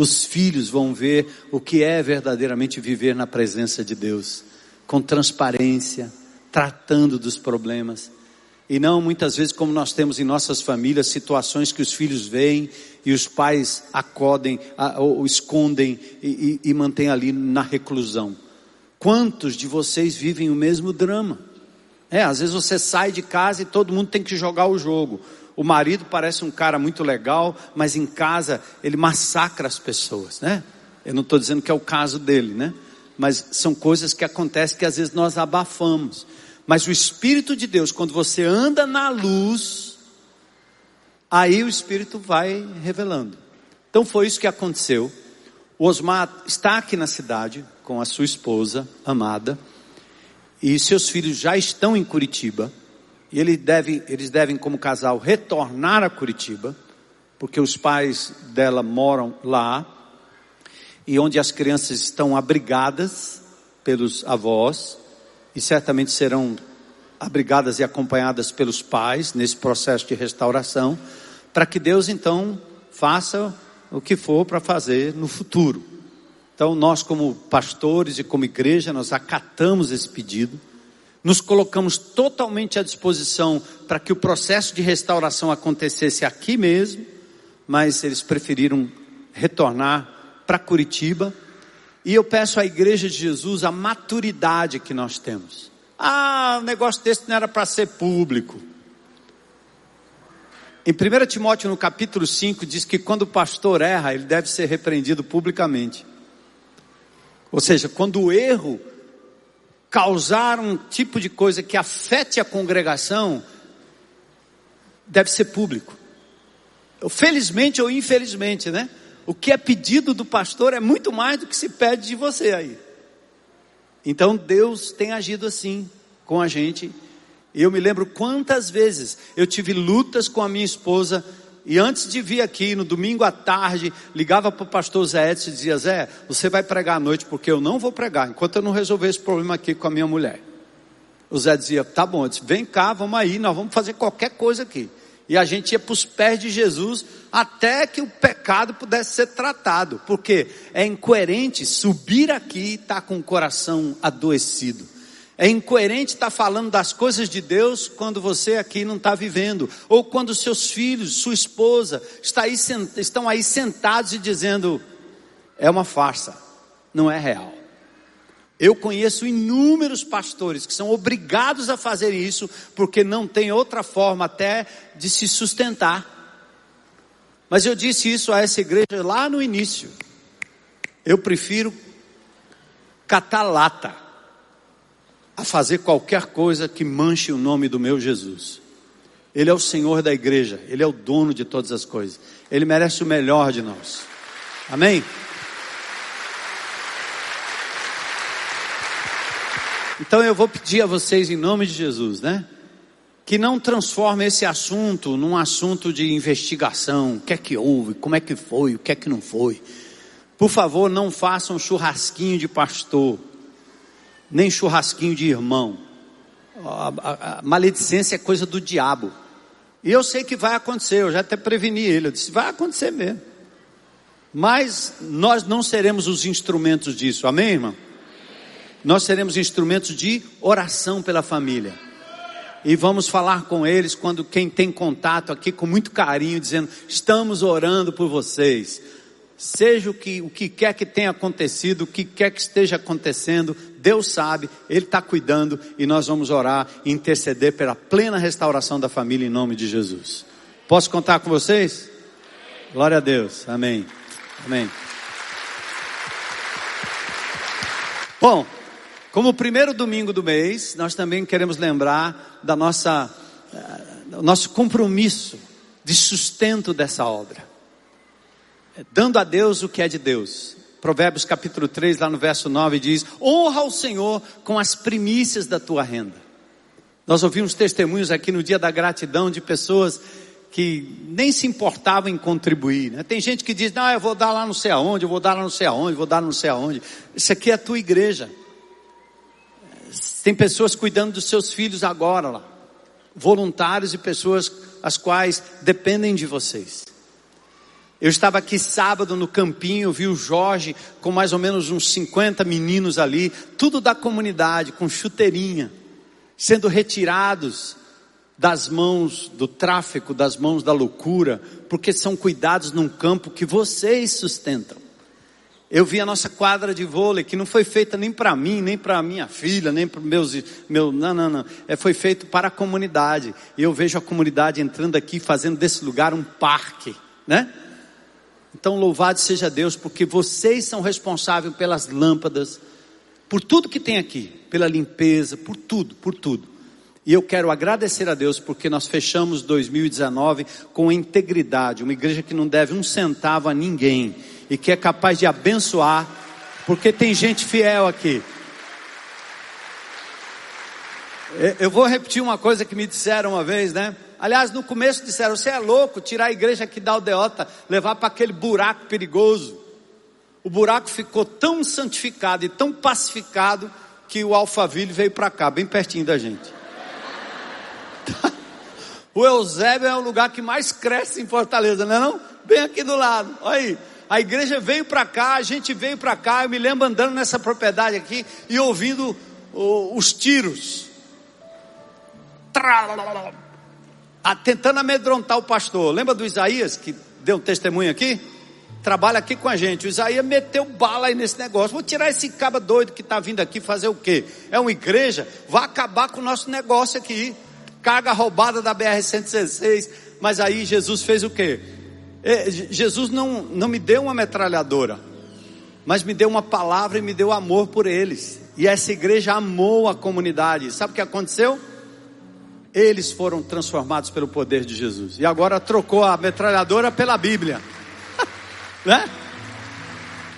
Os filhos vão ver o que é verdadeiramente viver na presença de Deus, com transparência, tratando dos problemas. E não muitas vezes como nós temos em nossas famílias situações que os filhos veem e os pais acodem ou escondem e, e, e mantêm ali na reclusão. Quantos de vocês vivem o mesmo drama? É, às vezes você sai de casa e todo mundo tem que jogar o jogo. O marido parece um cara muito legal, mas em casa ele massacra as pessoas, né? Eu não estou dizendo que é o caso dele, né? mas são coisas que acontecem que às vezes nós abafamos. Mas o Espírito de Deus, quando você anda na luz, aí o Espírito vai revelando. Então foi isso que aconteceu. O Osmar está aqui na cidade com a sua esposa amada e seus filhos já estão em Curitiba. E ele deve, eles devem, como casal, retornar a Curitiba, porque os pais dela moram lá, e onde as crianças estão abrigadas pelos avós, e certamente serão abrigadas e acompanhadas pelos pais nesse processo de restauração, para que Deus então faça o que for para fazer no futuro. Então, nós, como pastores e como igreja, nós acatamos esse pedido nos colocamos totalmente à disposição para que o processo de restauração acontecesse aqui mesmo, mas eles preferiram retornar para Curitiba. E eu peço à Igreja de Jesus a maturidade que nós temos. Ah, o negócio desse não era para ser público. Em 1 Timóteo, no capítulo 5, diz que quando o pastor erra, ele deve ser repreendido publicamente. Ou seja, quando o erro causar um tipo de coisa que afete a congregação, deve ser público. Felizmente ou infelizmente, né? O que é pedido do pastor é muito mais do que se pede de você aí. Então Deus tem agido assim com a gente. E eu me lembro quantas vezes eu tive lutas com a minha esposa e antes de vir aqui, no domingo à tarde, ligava para o pastor Zé Edson e dizia: Zé, você vai pregar à noite porque eu não vou pregar enquanto eu não resolver esse problema aqui com a minha mulher. O Zé dizia: Tá bom, disse, vem cá, vamos aí, nós vamos fazer qualquer coisa aqui. E a gente ia para os pés de Jesus até que o pecado pudesse ser tratado, porque é incoerente subir aqui e estar tá com o coração adoecido. É incoerente estar falando das coisas de Deus quando você aqui não está vivendo, ou quando seus filhos, sua esposa aí, estão aí sentados e dizendo: é uma farsa, não é real. Eu conheço inúmeros pastores que são obrigados a fazer isso porque não tem outra forma até de se sustentar. Mas eu disse isso a essa igreja lá no início. Eu prefiro catar lata a fazer qualquer coisa que manche o nome do meu Jesus. Ele é o Senhor da igreja, Ele é o dono de todas as coisas. Ele merece o melhor de nós. Amém? Então eu vou pedir a vocês, em nome de Jesus, né? Que não transforme esse assunto num assunto de investigação. O que é que houve? Como é que foi? O que é que não foi? Por favor, não façam um churrasquinho de pastor nem churrasquinho de irmão. A, a, a, maledicência é coisa do diabo. E eu sei que vai acontecer, eu já até preveni ele, eu disse, vai acontecer mesmo. Mas nós não seremos os instrumentos disso, amém, irmão? Nós seremos instrumentos de oração pela família. E vamos falar com eles quando quem tem contato aqui com muito carinho, dizendo: estamos orando por vocês. Seja o que, o que quer que tenha acontecido, o que quer que esteja acontecendo, Deus sabe, Ele está cuidando e nós vamos orar e interceder pela plena restauração da família em nome de Jesus. Posso contar com vocês? Glória a Deus, amém. Amém. Bom, como primeiro domingo do mês, nós também queremos lembrar da nossa, uh, do nosso compromisso de sustento dessa obra dando a Deus o que é de Deus. Provérbios capítulo 3, lá no verso 9 diz: Honra o Senhor com as primícias da tua renda. Nós ouvimos testemunhos aqui no dia da gratidão de pessoas que nem se importavam em contribuir. Né? Tem gente que diz: Não, eu vou dar lá não sei aonde, eu vou dar lá não sei aonde, vou dar não sei aonde. Isso aqui é a tua igreja. Tem pessoas cuidando dos seus filhos agora lá, voluntários e pessoas as quais dependem de vocês. Eu estava aqui sábado no campinho, vi o Jorge com mais ou menos uns 50 meninos ali, tudo da comunidade, com chuteirinha, sendo retirados das mãos do tráfico, das mãos da loucura, porque são cuidados num campo que vocês sustentam. Eu vi a nossa quadra de vôlei, que não foi feita nem para mim, nem para minha filha, nem para meus, meu, não, não, não. É, foi feito para a comunidade. E eu vejo a comunidade entrando aqui, fazendo desse lugar um parque, né? Então louvado seja Deus, porque vocês são responsáveis pelas lâmpadas, por tudo que tem aqui, pela limpeza, por tudo, por tudo. E eu quero agradecer a Deus porque nós fechamos 2019 com integridade, uma igreja que não deve um centavo a ninguém e que é capaz de abençoar, porque tem gente fiel aqui. Eu vou repetir uma coisa que me disseram uma vez, né? Aliás, no começo disseram: você é louco, tirar a igreja aqui da aldeota, levar para aquele buraco perigoso. O buraco ficou tão santificado e tão pacificado que o Alphaville veio para cá, bem pertinho da gente. O Eusébio é o lugar que mais cresce em Fortaleza, não é não? Bem aqui do lado. Olha aí. A igreja veio para cá, a gente veio para cá. Eu me lembro andando nessa propriedade aqui e ouvindo os tiros. Tentando amedrontar o pastor. Lembra do Isaías que deu um testemunho aqui? Trabalha aqui com a gente. O Isaías meteu bala aí nesse negócio. Vou tirar esse caba doido que está vindo aqui fazer o quê? É uma igreja? Vai acabar com o nosso negócio aqui. Carga roubada da BR-116. Mas aí Jesus fez o quê? É, Jesus não, não me deu uma metralhadora, mas me deu uma palavra e me deu amor por eles. E essa igreja amou a comunidade. Sabe o que aconteceu? Eles foram transformados pelo poder de Jesus. E agora trocou a metralhadora pela Bíblia. né?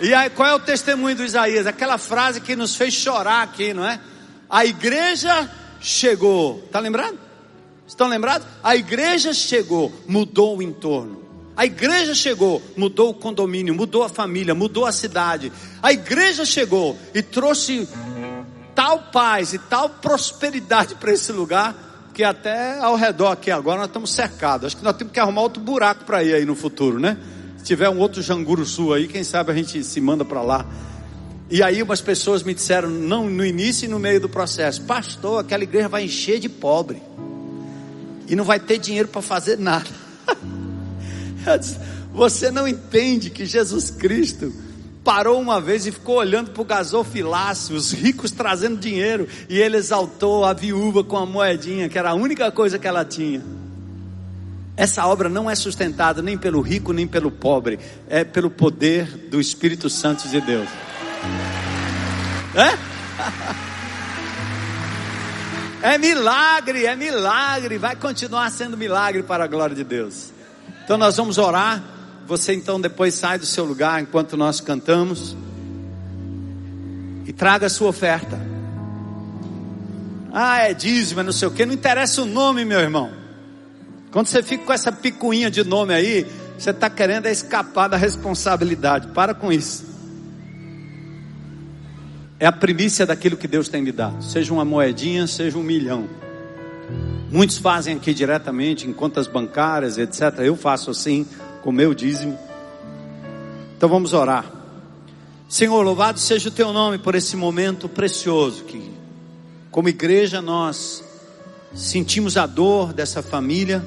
E aí, qual é o testemunho do Isaías? Aquela frase que nos fez chorar aqui, não é? A igreja chegou. Está lembrado? Estão lembrados? A igreja chegou, mudou o entorno. A igreja chegou, mudou o condomínio, mudou a família, mudou a cidade. A igreja chegou e trouxe tal paz e tal prosperidade para esse lugar que até ao redor aqui agora nós estamos cercados. Acho que nós temos que arrumar outro buraco para ir aí no futuro, né? Se tiver um outro Janguru Sul aí, quem sabe a gente se manda para lá. E aí umas pessoas me disseram, não no início e no meio do processo, pastor, aquela igreja vai encher de pobre. E não vai ter dinheiro para fazer nada. Disse, Você não entende que Jesus Cristo parou uma vez e ficou olhando para o gasofilácio, os ricos trazendo dinheiro, e ele exaltou a viúva com a moedinha, que era a única coisa que ela tinha. Essa obra não é sustentada nem pelo rico nem pelo pobre, é pelo poder do Espírito Santo de Deus. É? É milagre, é milagre, vai continuar sendo milagre para a glória de Deus. Então nós vamos orar. Você então depois sai do seu lugar enquanto nós cantamos e traga a sua oferta. Ah, é dízimo, é não sei o que, não interessa o nome, meu irmão. Quando você fica com essa picuinha de nome aí, você está querendo escapar da responsabilidade. Para com isso. É a primícia daquilo que Deus tem me dado. Seja uma moedinha, seja um milhão. Muitos fazem aqui diretamente em contas bancárias, etc. Eu faço assim, com meu dízimo. Então vamos orar. Senhor, louvado seja o teu nome por esse momento precioso que, como igreja, nós sentimos a dor dessa família,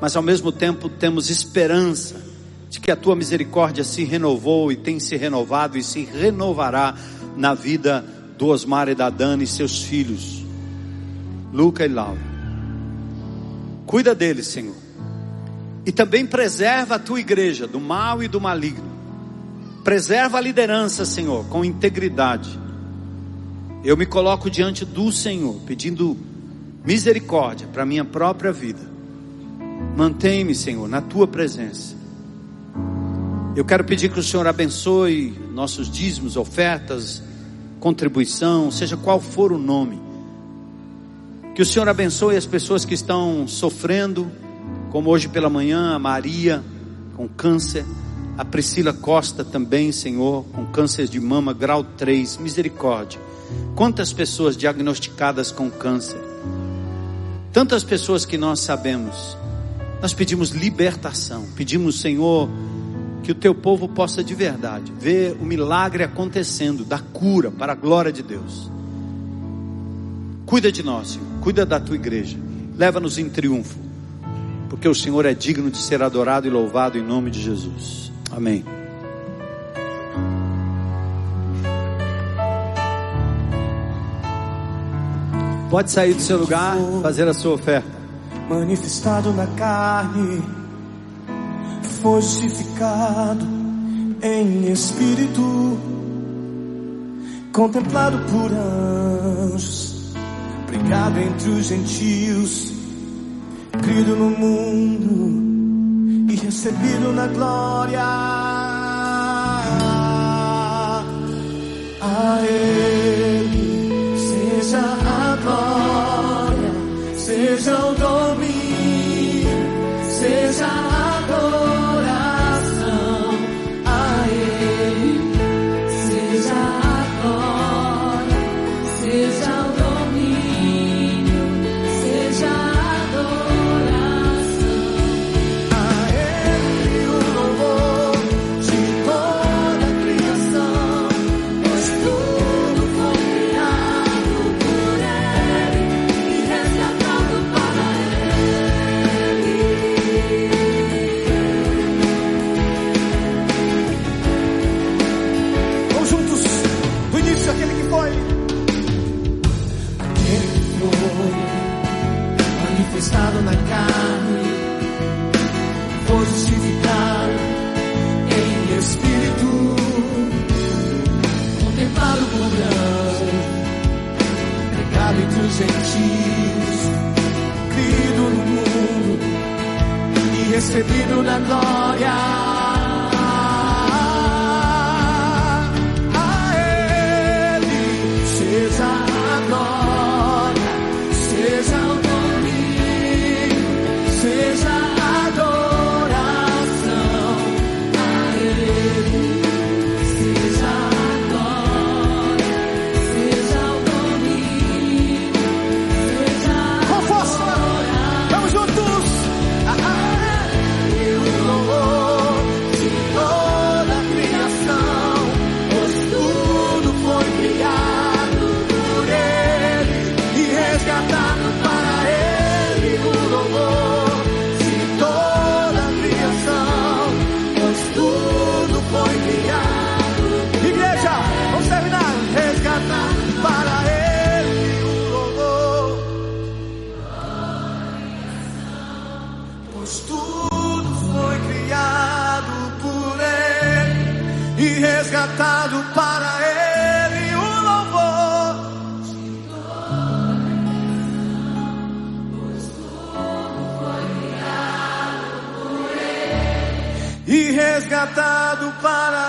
mas ao mesmo tempo temos esperança de que a tua misericórdia se renovou e tem se renovado e se renovará na vida do Osmar e da Dani e seus filhos, Luca e Laura. Cuida deles, Senhor. E também preserva a tua igreja do mal e do maligno. Preserva a liderança, Senhor, com integridade. Eu me coloco diante do Senhor, pedindo misericórdia para minha própria vida. Mantém-me, Senhor, na tua presença. Eu quero pedir que o Senhor abençoe nossos dízimos, ofertas, contribuição, seja qual for o nome. Que o Senhor abençoe as pessoas que estão sofrendo, como hoje pela manhã, a Maria com câncer, a Priscila Costa também, Senhor, com câncer de mama grau 3, misericórdia. Quantas pessoas diagnosticadas com câncer? Tantas pessoas que nós sabemos. Nós pedimos libertação, pedimos, Senhor, que o teu povo possa de verdade ver o milagre acontecendo, da cura para a glória de Deus. Cuida de nós, Senhor. Cuida da tua igreja. Leva-nos em triunfo. Porque o Senhor é digno de ser adorado e louvado em nome de Jesus. Amém. Pode sair do seu lugar, fazer a sua oferta. Manifestado na carne, foi justificado em espírito contemplado por anjos, pregado entre os gentios, crido no mundo e recebido na glória. A Ele recebido na glória. Resgatado para.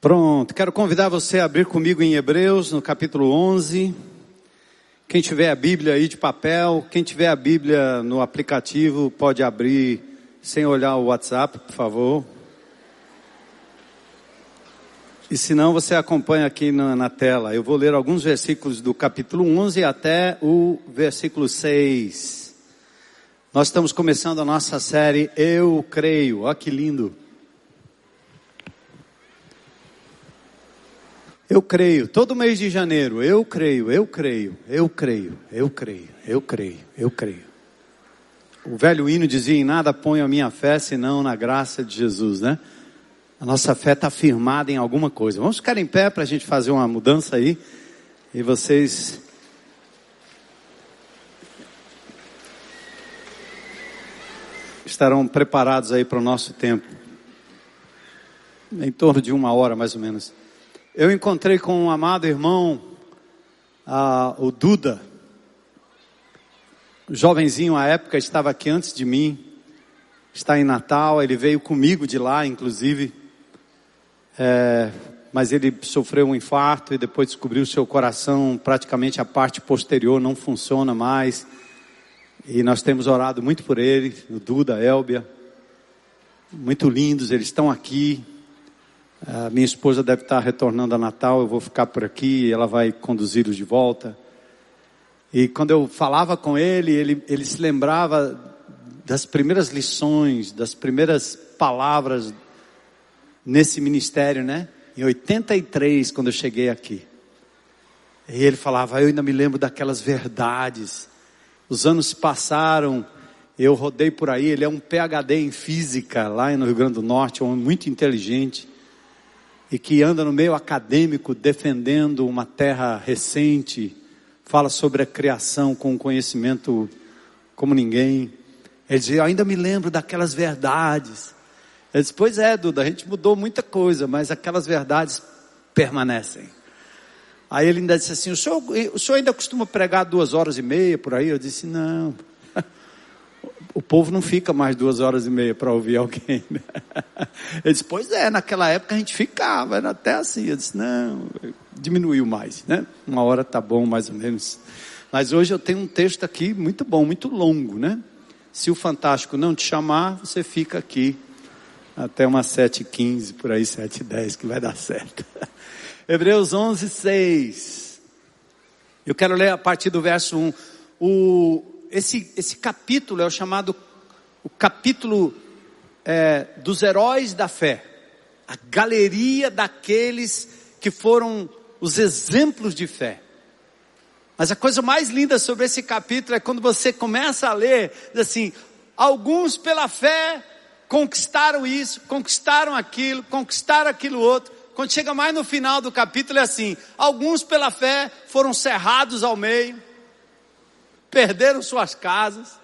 Pronto, quero convidar você a abrir comigo em Hebreus, no capítulo 11. Quem tiver a Bíblia aí de papel, quem tiver a Bíblia no aplicativo, pode abrir sem olhar o WhatsApp, por favor. E se não, você acompanha aqui na, na tela. Eu vou ler alguns versículos do capítulo 11 até o versículo 6. Nós estamos começando a nossa série Eu Creio. Olha que lindo. Eu creio, todo mês de janeiro, eu creio, eu creio, eu creio, eu creio, eu creio, eu creio. O velho hino dizia: em nada ponho a minha fé senão na graça de Jesus, né? A nossa fé está firmada em alguma coisa. Vamos ficar em pé para a gente fazer uma mudança aí. E vocês. Estarão preparados aí para o nosso tempo. Em torno de uma hora mais ou menos. Eu encontrei com um amado irmão, o Duda. Jovenzinho à época estava aqui antes de mim. Está em Natal, ele veio comigo de lá, inclusive. É, mas ele sofreu um infarto e depois descobriu seu coração, praticamente a parte posterior não funciona mais. E nós temos orado muito por ele, o Duda, a Elbia. Muito lindos, eles estão aqui. A minha esposa deve estar retornando a Natal, eu vou ficar por aqui, ela vai conduzi-los de volta. E quando eu falava com ele, ele, ele se lembrava das primeiras lições, das primeiras palavras nesse ministério, né? Em 83, quando eu cheguei aqui. E ele falava, eu ainda me lembro daquelas verdades. Os anos passaram, eu rodei por aí, ele é um PhD em física lá no Rio Grande do Norte, um homem muito inteligente. E que anda no meio acadêmico defendendo uma terra recente, fala sobre a criação com conhecimento como ninguém. Ele diz: Eu ainda me lembro daquelas verdades. Eu disse: Pois é, Duda, a gente mudou muita coisa, mas aquelas verdades permanecem. Aí ele ainda disse assim: o senhor, o senhor ainda costuma pregar duas horas e meia por aí? Eu disse: Não. O povo não fica mais duas horas e meia para ouvir alguém. Né? Ele disse: Pois é, naquela época a gente ficava, era até assim. Eu disse: Não, diminuiu mais, né? Uma hora tá bom, mais ou menos. Mas hoje eu tenho um texto aqui muito bom, muito longo, né? Se o Fantástico não te chamar, você fica aqui até umas 7h15, por aí 7h10, que vai dar certo. Hebreus 11, 6. Eu quero ler a partir do verso 1. O, esse, esse capítulo é o chamado o capítulo é, dos heróis da fé. A galeria daqueles que foram os exemplos de fé. Mas a coisa mais linda sobre esse capítulo é quando você começa a ler, assim, alguns pela fé conquistaram isso, conquistaram aquilo, conquistaram aquilo outro. Quando chega mais no final do capítulo é assim, alguns pela fé foram cerrados ao meio, perderam suas casas,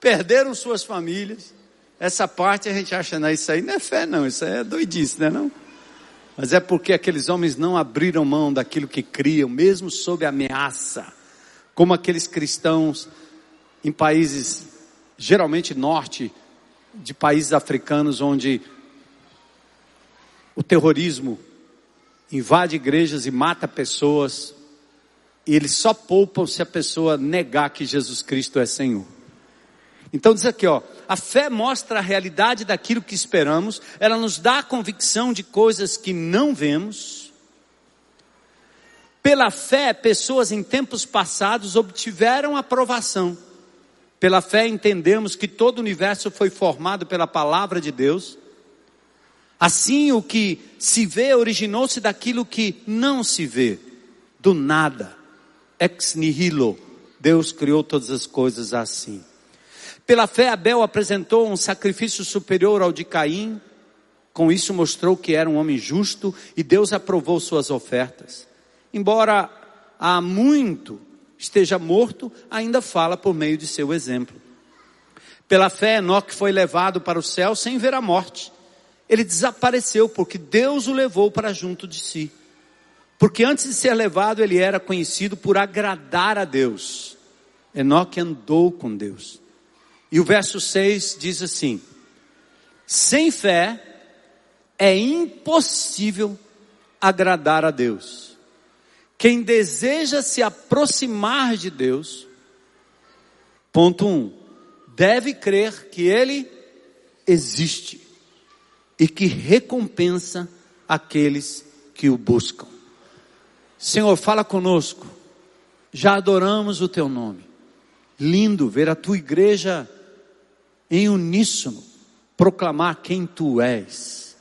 perderam suas famílias. Essa parte a gente acha, não, isso aí não é fé não, isso aí é doidice, né não? Mas é porque aqueles homens não abriram mão daquilo que criam, mesmo sob ameaça, como aqueles cristãos em países, geralmente norte, de países africanos, onde o terrorismo invade igrejas e mata pessoas, e eles só poupam se a pessoa negar que Jesus Cristo é Senhor. Então diz aqui, ó, a fé mostra a realidade daquilo que esperamos, ela nos dá a convicção de coisas que não vemos. Pela fé, pessoas em tempos passados obtiveram aprovação. Pela fé entendemos que todo o universo foi formado pela palavra de Deus. Assim, o que se vê originou-se daquilo que não se vê, do nada. Ex nihilo. Deus criou todas as coisas assim. Pela fé, Abel apresentou um sacrifício superior ao de Caim. Com isso, mostrou que era um homem justo e Deus aprovou suas ofertas. Embora há muito esteja morto, ainda fala por meio de seu exemplo. Pela fé, Enoque foi levado para o céu sem ver a morte. Ele desapareceu porque Deus o levou para junto de si. Porque antes de ser levado, ele era conhecido por agradar a Deus. Enoque andou com Deus. E o verso 6 diz assim: sem fé é impossível agradar a Deus. Quem deseja se aproximar de Deus, ponto 1, um, deve crer que Ele existe e que recompensa aqueles que o buscam. Senhor, fala conosco. Já adoramos o teu nome. Lindo ver a tua igreja em uníssono, proclamar quem tu és,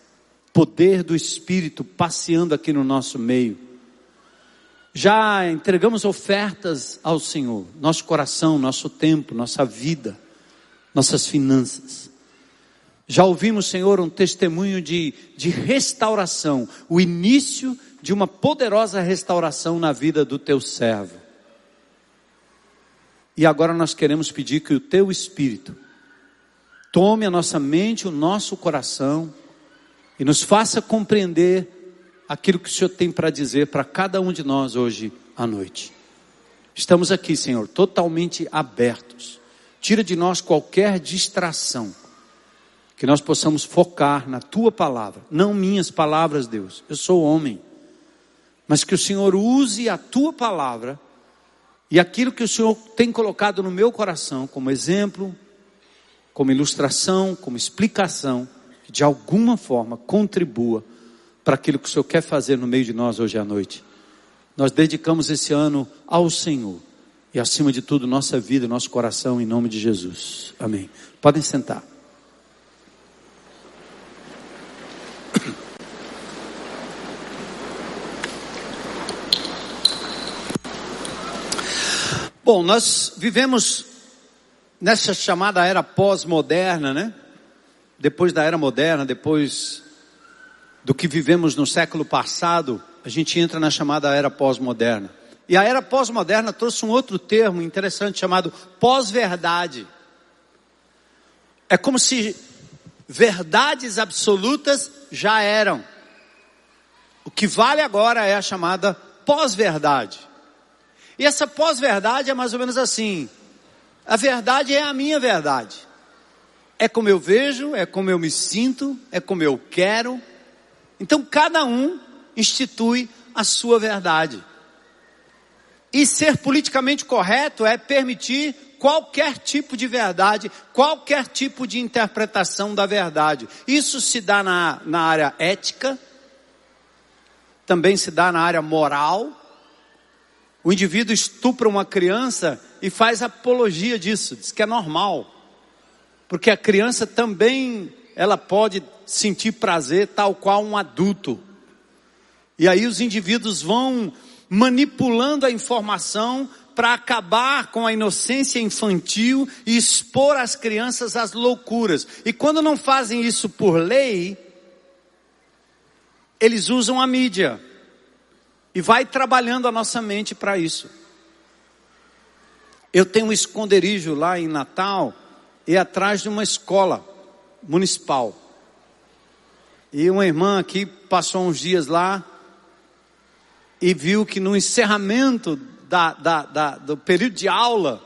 poder do Espírito passeando aqui no nosso meio. Já entregamos ofertas ao Senhor, nosso coração, nosso tempo, nossa vida, nossas finanças. Já ouvimos, Senhor, um testemunho de, de restauração, o início de uma poderosa restauração na vida do teu servo. E agora nós queremos pedir que o teu Espírito tome a nossa mente, o nosso coração e nos faça compreender aquilo que o Senhor tem para dizer para cada um de nós hoje à noite. Estamos aqui, Senhor, totalmente abertos. Tira de nós qualquer distração. Que nós possamos focar na tua palavra, não minhas palavras, Deus. Eu sou homem. Mas que o Senhor use a tua palavra e aquilo que o Senhor tem colocado no meu coração como exemplo, como ilustração, como explicação, que de alguma forma contribua para aquilo que o Senhor quer fazer no meio de nós hoje à noite. Nós dedicamos esse ano ao Senhor e, acima de tudo, nossa vida, nosso coração, em nome de Jesus. Amém. Podem sentar. Bom, nós vivemos nessa chamada era pós-moderna, né? Depois da era moderna, depois do que vivemos no século passado, a gente entra na chamada era pós-moderna. E a era pós-moderna trouxe um outro termo interessante chamado pós-verdade. É como se verdades absolutas já eram. O que vale agora é a chamada pós-verdade. E essa pós-verdade é mais ou menos assim: a verdade é a minha verdade. É como eu vejo, é como eu me sinto, é como eu quero. Então cada um institui a sua verdade. E ser politicamente correto é permitir qualquer tipo de verdade, qualquer tipo de interpretação da verdade. Isso se dá na, na área ética, também se dá na área moral. O indivíduo estupra uma criança e faz apologia disso, diz que é normal. Porque a criança também, ela pode sentir prazer tal qual um adulto. E aí os indivíduos vão manipulando a informação para acabar com a inocência infantil e expor as crianças às loucuras. E quando não fazem isso por lei, eles usam a mídia. E vai trabalhando a nossa mente para isso. Eu tenho um esconderijo lá em Natal e atrás de uma escola municipal. E uma irmã aqui passou uns dias lá e viu que no encerramento da, da, da, do período de aula,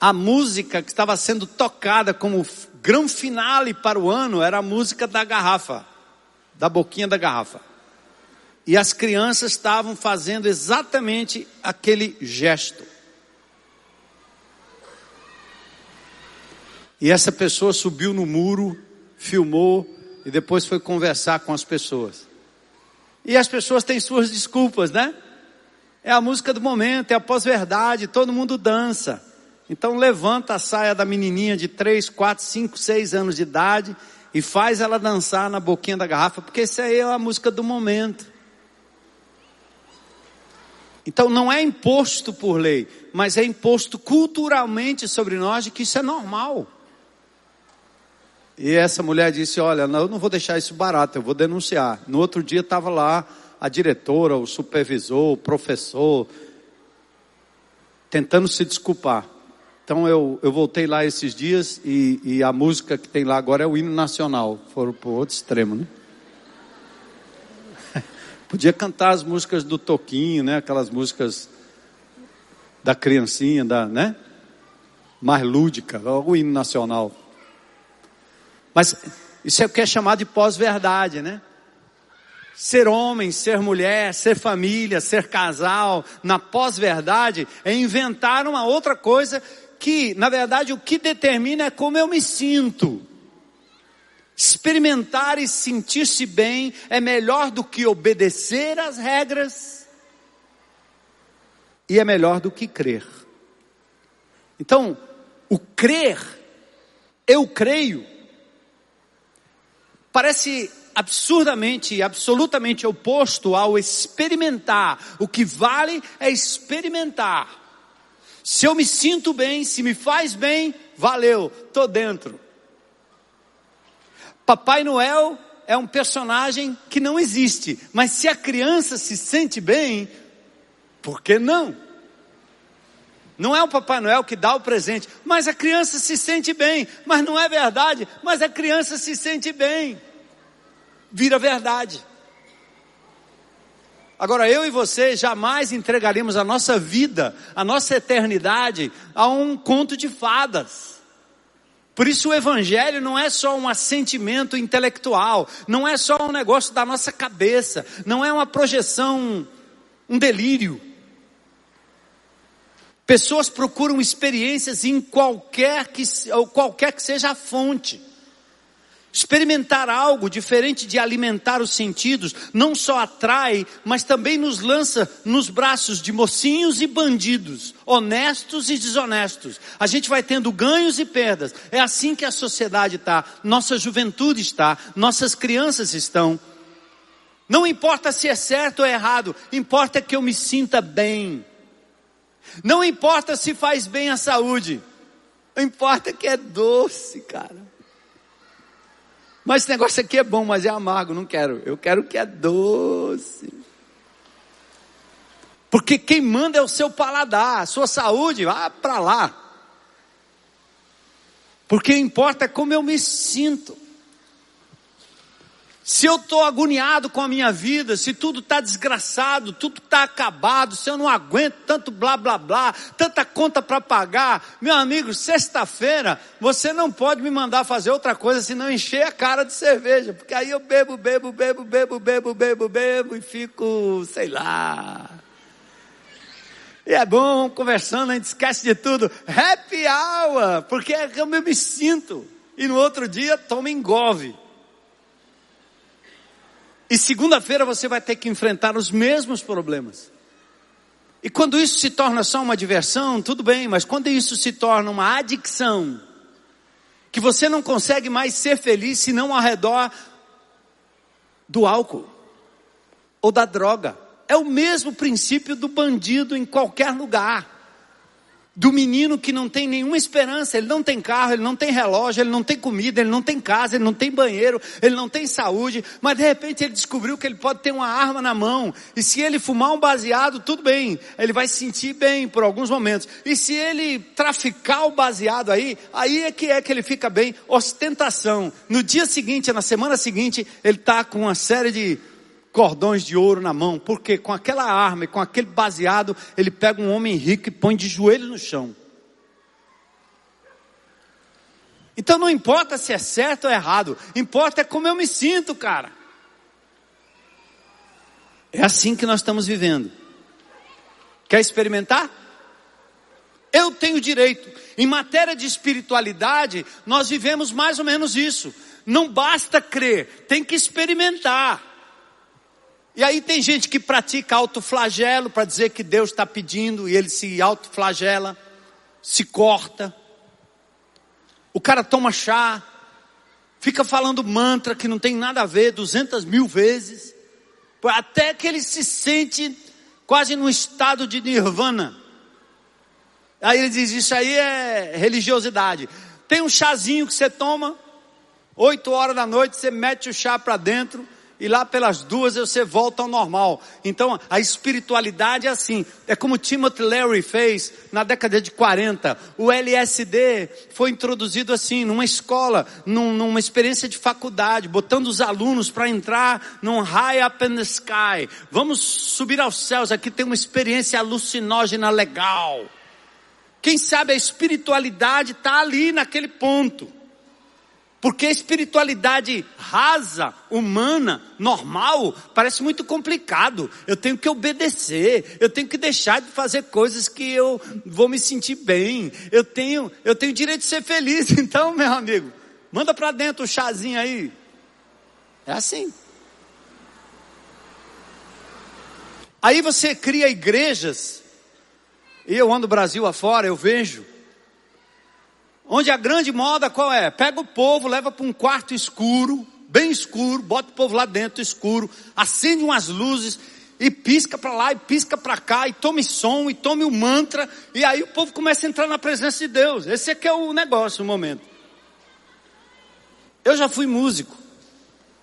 a música que estava sendo tocada como grão finale para o ano era a música da garrafa, da boquinha da garrafa. E as crianças estavam fazendo exatamente aquele gesto. E essa pessoa subiu no muro, filmou e depois foi conversar com as pessoas. E as pessoas têm suas desculpas, né? É a música do momento, é a pós-verdade, todo mundo dança. Então levanta a saia da menininha de 3, 4, 5, 6 anos de idade e faz ela dançar na boquinha da garrafa, porque isso aí é a música do momento. Então não é imposto por lei, mas é imposto culturalmente sobre nós de que isso é normal. E essa mulher disse: Olha, eu não vou deixar isso barato, eu vou denunciar. No outro dia estava lá a diretora, o supervisor, o professor, tentando se desculpar. Então eu, eu voltei lá esses dias e, e a música que tem lá agora é o hino nacional. Foram para o outro extremo, né? Podia cantar as músicas do Toquinho, né? Aquelas músicas da criancinha, da, né? Mais lúdica, o hino nacional. Mas isso é o que é chamado de pós-verdade, né? Ser homem, ser mulher, ser família, ser casal, na pós-verdade, é inventar uma outra coisa que, na verdade, o que determina é como eu me sinto. Experimentar e sentir-se bem é melhor do que obedecer às regras e é melhor do que crer. Então, o crer, eu creio, parece absurdamente absolutamente oposto ao experimentar. O que vale é experimentar. Se eu me sinto bem, se me faz bem, valeu, tô dentro. Papai Noel é um personagem que não existe, mas se a criança se sente bem, por que não? Não é o Papai Noel que dá o presente, mas a criança se sente bem. Mas não é verdade, mas a criança se sente bem. Vira verdade. Agora, eu e você jamais entregaremos a nossa vida, a nossa eternidade, a um conto de fadas. Por isso, o Evangelho não é só um assentimento intelectual, não é só um negócio da nossa cabeça, não é uma projeção, um delírio. Pessoas procuram experiências em qualquer que, qualquer que seja a fonte. Experimentar algo diferente de alimentar os sentidos não só atrai, mas também nos lança nos braços de mocinhos e bandidos, honestos e desonestos. A gente vai tendo ganhos e perdas. É assim que a sociedade está, nossa juventude está, nossas crianças estão. Não importa se é certo ou errado, importa que eu me sinta bem. Não importa se faz bem à saúde, importa que é doce, cara. Mas esse negócio aqui é bom, mas é amargo, não quero. Eu quero que é doce. Porque quem manda é o seu paladar, a sua saúde, vá para lá. Porque importa como eu me sinto. Se eu estou agoniado com a minha vida, se tudo está desgraçado, tudo está acabado, se eu não aguento tanto blá blá blá, tanta conta para pagar, meu amigo, sexta-feira você não pode me mandar fazer outra coisa senão encher a cara de cerveja, porque aí eu bebo, bebo, bebo, bebo, bebo, bebo, bebo e fico, sei lá. E é bom conversando, a gente esquece de tudo. Happy hour, porque é eu me sinto. E no outro dia toma engove. E segunda-feira você vai ter que enfrentar os mesmos problemas. E quando isso se torna só uma diversão, tudo bem, mas quando isso se torna uma adicção, que você não consegue mais ser feliz senão ao redor do álcool ou da droga. É o mesmo princípio do bandido em qualquer lugar do menino que não tem nenhuma esperança, ele não tem carro, ele não tem relógio, ele não tem comida, ele não tem casa, ele não tem banheiro, ele não tem saúde, mas de repente ele descobriu que ele pode ter uma arma na mão, e se ele fumar um baseado, tudo bem, ele vai se sentir bem por alguns momentos, e se ele traficar o baseado aí, aí é que é que ele fica bem, ostentação, no dia seguinte, na semana seguinte, ele está com uma série de cordões de ouro na mão, porque com aquela arma e com aquele baseado, ele pega um homem rico e põe de joelho no chão. Então não importa se é certo ou errado, importa é como eu me sinto, cara. É assim que nós estamos vivendo. Quer experimentar? Eu tenho direito. Em matéria de espiritualidade, nós vivemos mais ou menos isso. Não basta crer, tem que experimentar. E aí tem gente que pratica autoflagelo para dizer que Deus está pedindo e ele se autoflagela, se corta. O cara toma chá, fica falando mantra que não tem nada a ver, duzentas mil vezes, até que ele se sente quase num estado de nirvana. Aí ele diz: Isso aí é religiosidade. Tem um chazinho que você toma, oito horas da noite, você mete o chá para dentro e lá pelas duas você volta ao normal. Então a espiritualidade é assim, é como Timothy Leary fez na década de 40. O LSD foi introduzido assim, numa escola, num, numa experiência de faculdade, botando os alunos para entrar num high up in the sky. Vamos subir aos céus, aqui tem uma experiência alucinógena legal. Quem sabe a espiritualidade está ali naquele ponto. Porque a espiritualidade rasa, humana, normal, parece muito complicado. Eu tenho que obedecer, eu tenho que deixar de fazer coisas que eu vou me sentir bem. Eu tenho, eu tenho direito de ser feliz. Então, meu amigo, manda para dentro o chazinho aí. É assim. Aí você cria igrejas. E eu ando Brasil afora, eu vejo Onde a grande moda qual é? Pega o povo, leva para um quarto escuro, bem escuro, bota o povo lá dentro escuro, acende umas luzes e pisca para lá e pisca para cá e tome som e tome o mantra e aí o povo começa a entrar na presença de Deus. Esse aqui é o negócio, o momento. Eu já fui músico.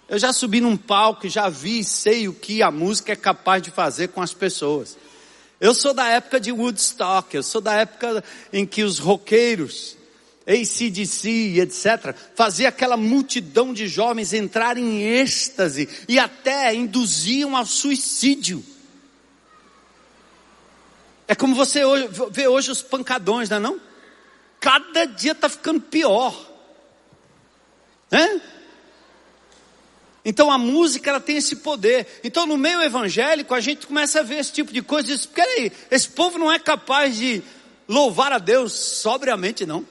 Eu já subi num palco, já vi e sei o que a música é capaz de fazer com as pessoas. Eu sou da época de Woodstock, eu sou da época em que os roqueiros ACDC, etc., fazia aquela multidão de jovens entrar em êxtase e até induziam ao suicídio. É como você vê hoje os pancadões, não é não? Cada dia está ficando pior. Né? Então a música ela tem esse poder. Então no meio evangélico a gente começa a ver esse tipo de coisa e diz, peraí, esse povo não é capaz de louvar a Deus sobriamente não.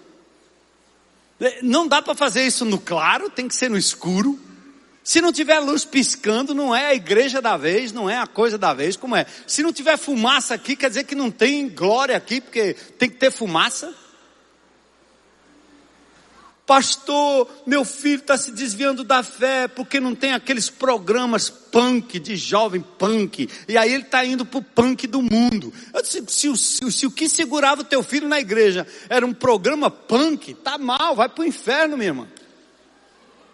É, não dá para fazer isso no claro, tem que ser no escuro. Se não tiver luz piscando, não é a igreja da vez, não é a coisa da vez, como é? Se não tiver fumaça aqui, quer dizer que não tem glória aqui, porque tem que ter fumaça. Pastor, meu filho está se desviando da fé porque não tem aqueles programas punk, de jovem punk. E aí ele está indo para o punk do mundo. Eu disse, se, se, se, o que segurava o teu filho na igreja era um programa punk, tá mal, vai para o inferno, minha irmã.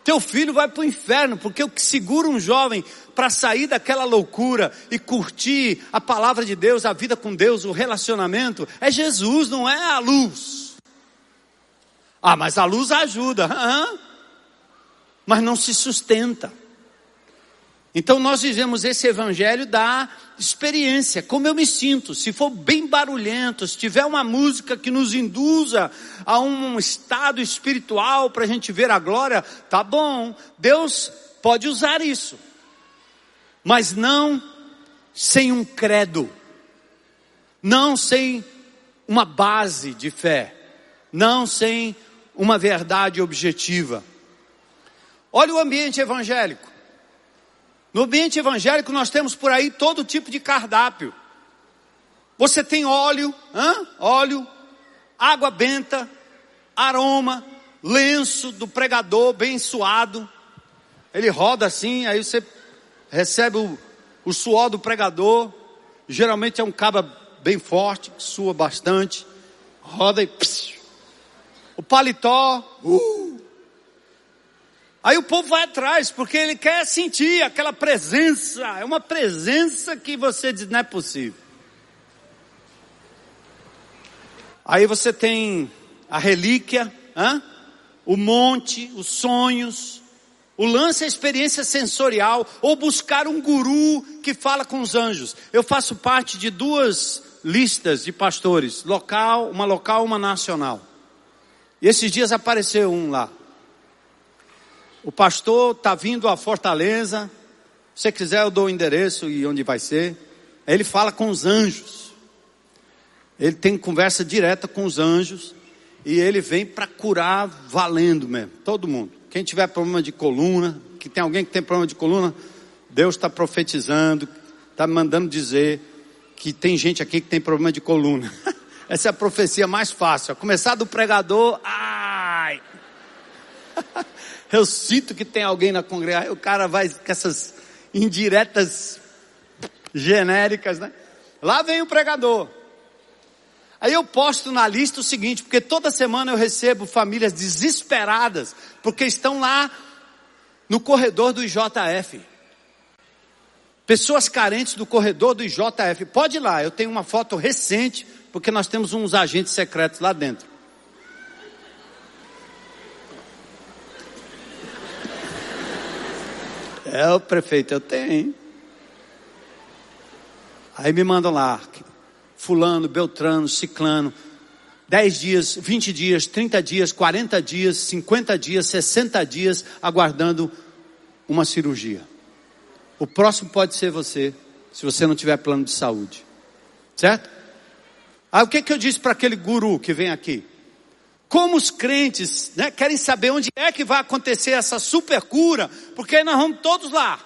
Teu filho vai para o inferno, porque o que segura um jovem para sair daquela loucura e curtir a palavra de Deus, a vida com Deus, o relacionamento, é Jesus, não é a luz. Ah, mas a luz ajuda, mas não se sustenta. Então nós vivemos esse evangelho da experiência, como eu me sinto. Se for bem barulhento, se tiver uma música que nos induza a um estado espiritual para a gente ver a glória, tá bom. Deus pode usar isso, mas não sem um credo, não sem uma base de fé, não sem uma verdade objetiva. Olha o ambiente evangélico. No ambiente evangélico nós temos por aí todo tipo de cardápio. Você tem óleo, hã? óleo, água benta, aroma, lenço do pregador bem suado. Ele roda assim, aí você recebe o, o suor do pregador. Geralmente é um caba bem forte, sua bastante. Roda e. Psiu. O paletó. Uh, Aí o povo vai atrás, porque ele quer sentir aquela presença. É uma presença que você diz, não é possível. Aí você tem a relíquia, hein? o monte, os sonhos. O lance é a experiência sensorial, ou buscar um guru que fala com os anjos. Eu faço parte de duas listas de pastores, local, uma local, uma nacional. E esses dias apareceu um lá. O pastor está vindo à Fortaleza. Se quiser, eu dou o endereço e onde vai ser. Ele fala com os anjos. Ele tem conversa direta com os anjos. E ele vem para curar valendo mesmo. Todo mundo. Quem tiver problema de coluna, que tem alguém que tem problema de coluna, Deus está profetizando, está mandando dizer que tem gente aqui que tem problema de coluna. Essa é a profecia mais fácil. Começar do pregador, ai. Eu sinto que tem alguém na congregação, o cara vai com essas indiretas genéricas, né? Lá vem o pregador. Aí eu posto na lista o seguinte, porque toda semana eu recebo famílias desesperadas, porque estão lá no corredor do IJF. Pessoas carentes do corredor do IJF. Pode ir lá, eu tenho uma foto recente, porque nós temos uns agentes secretos lá dentro. É, o prefeito, eu tenho. Aí me mandam lá, fulano, beltrano, ciclano, 10 dias, 20 dias, 30 dias, 40 dias, 50 dias, 60 dias, aguardando uma cirurgia. O próximo pode ser você, se você não tiver plano de saúde. Certo? Aí o que, que eu disse para aquele guru que vem aqui? Como os crentes né, querem saber onde é que vai acontecer essa super cura, porque nós vamos todos lá.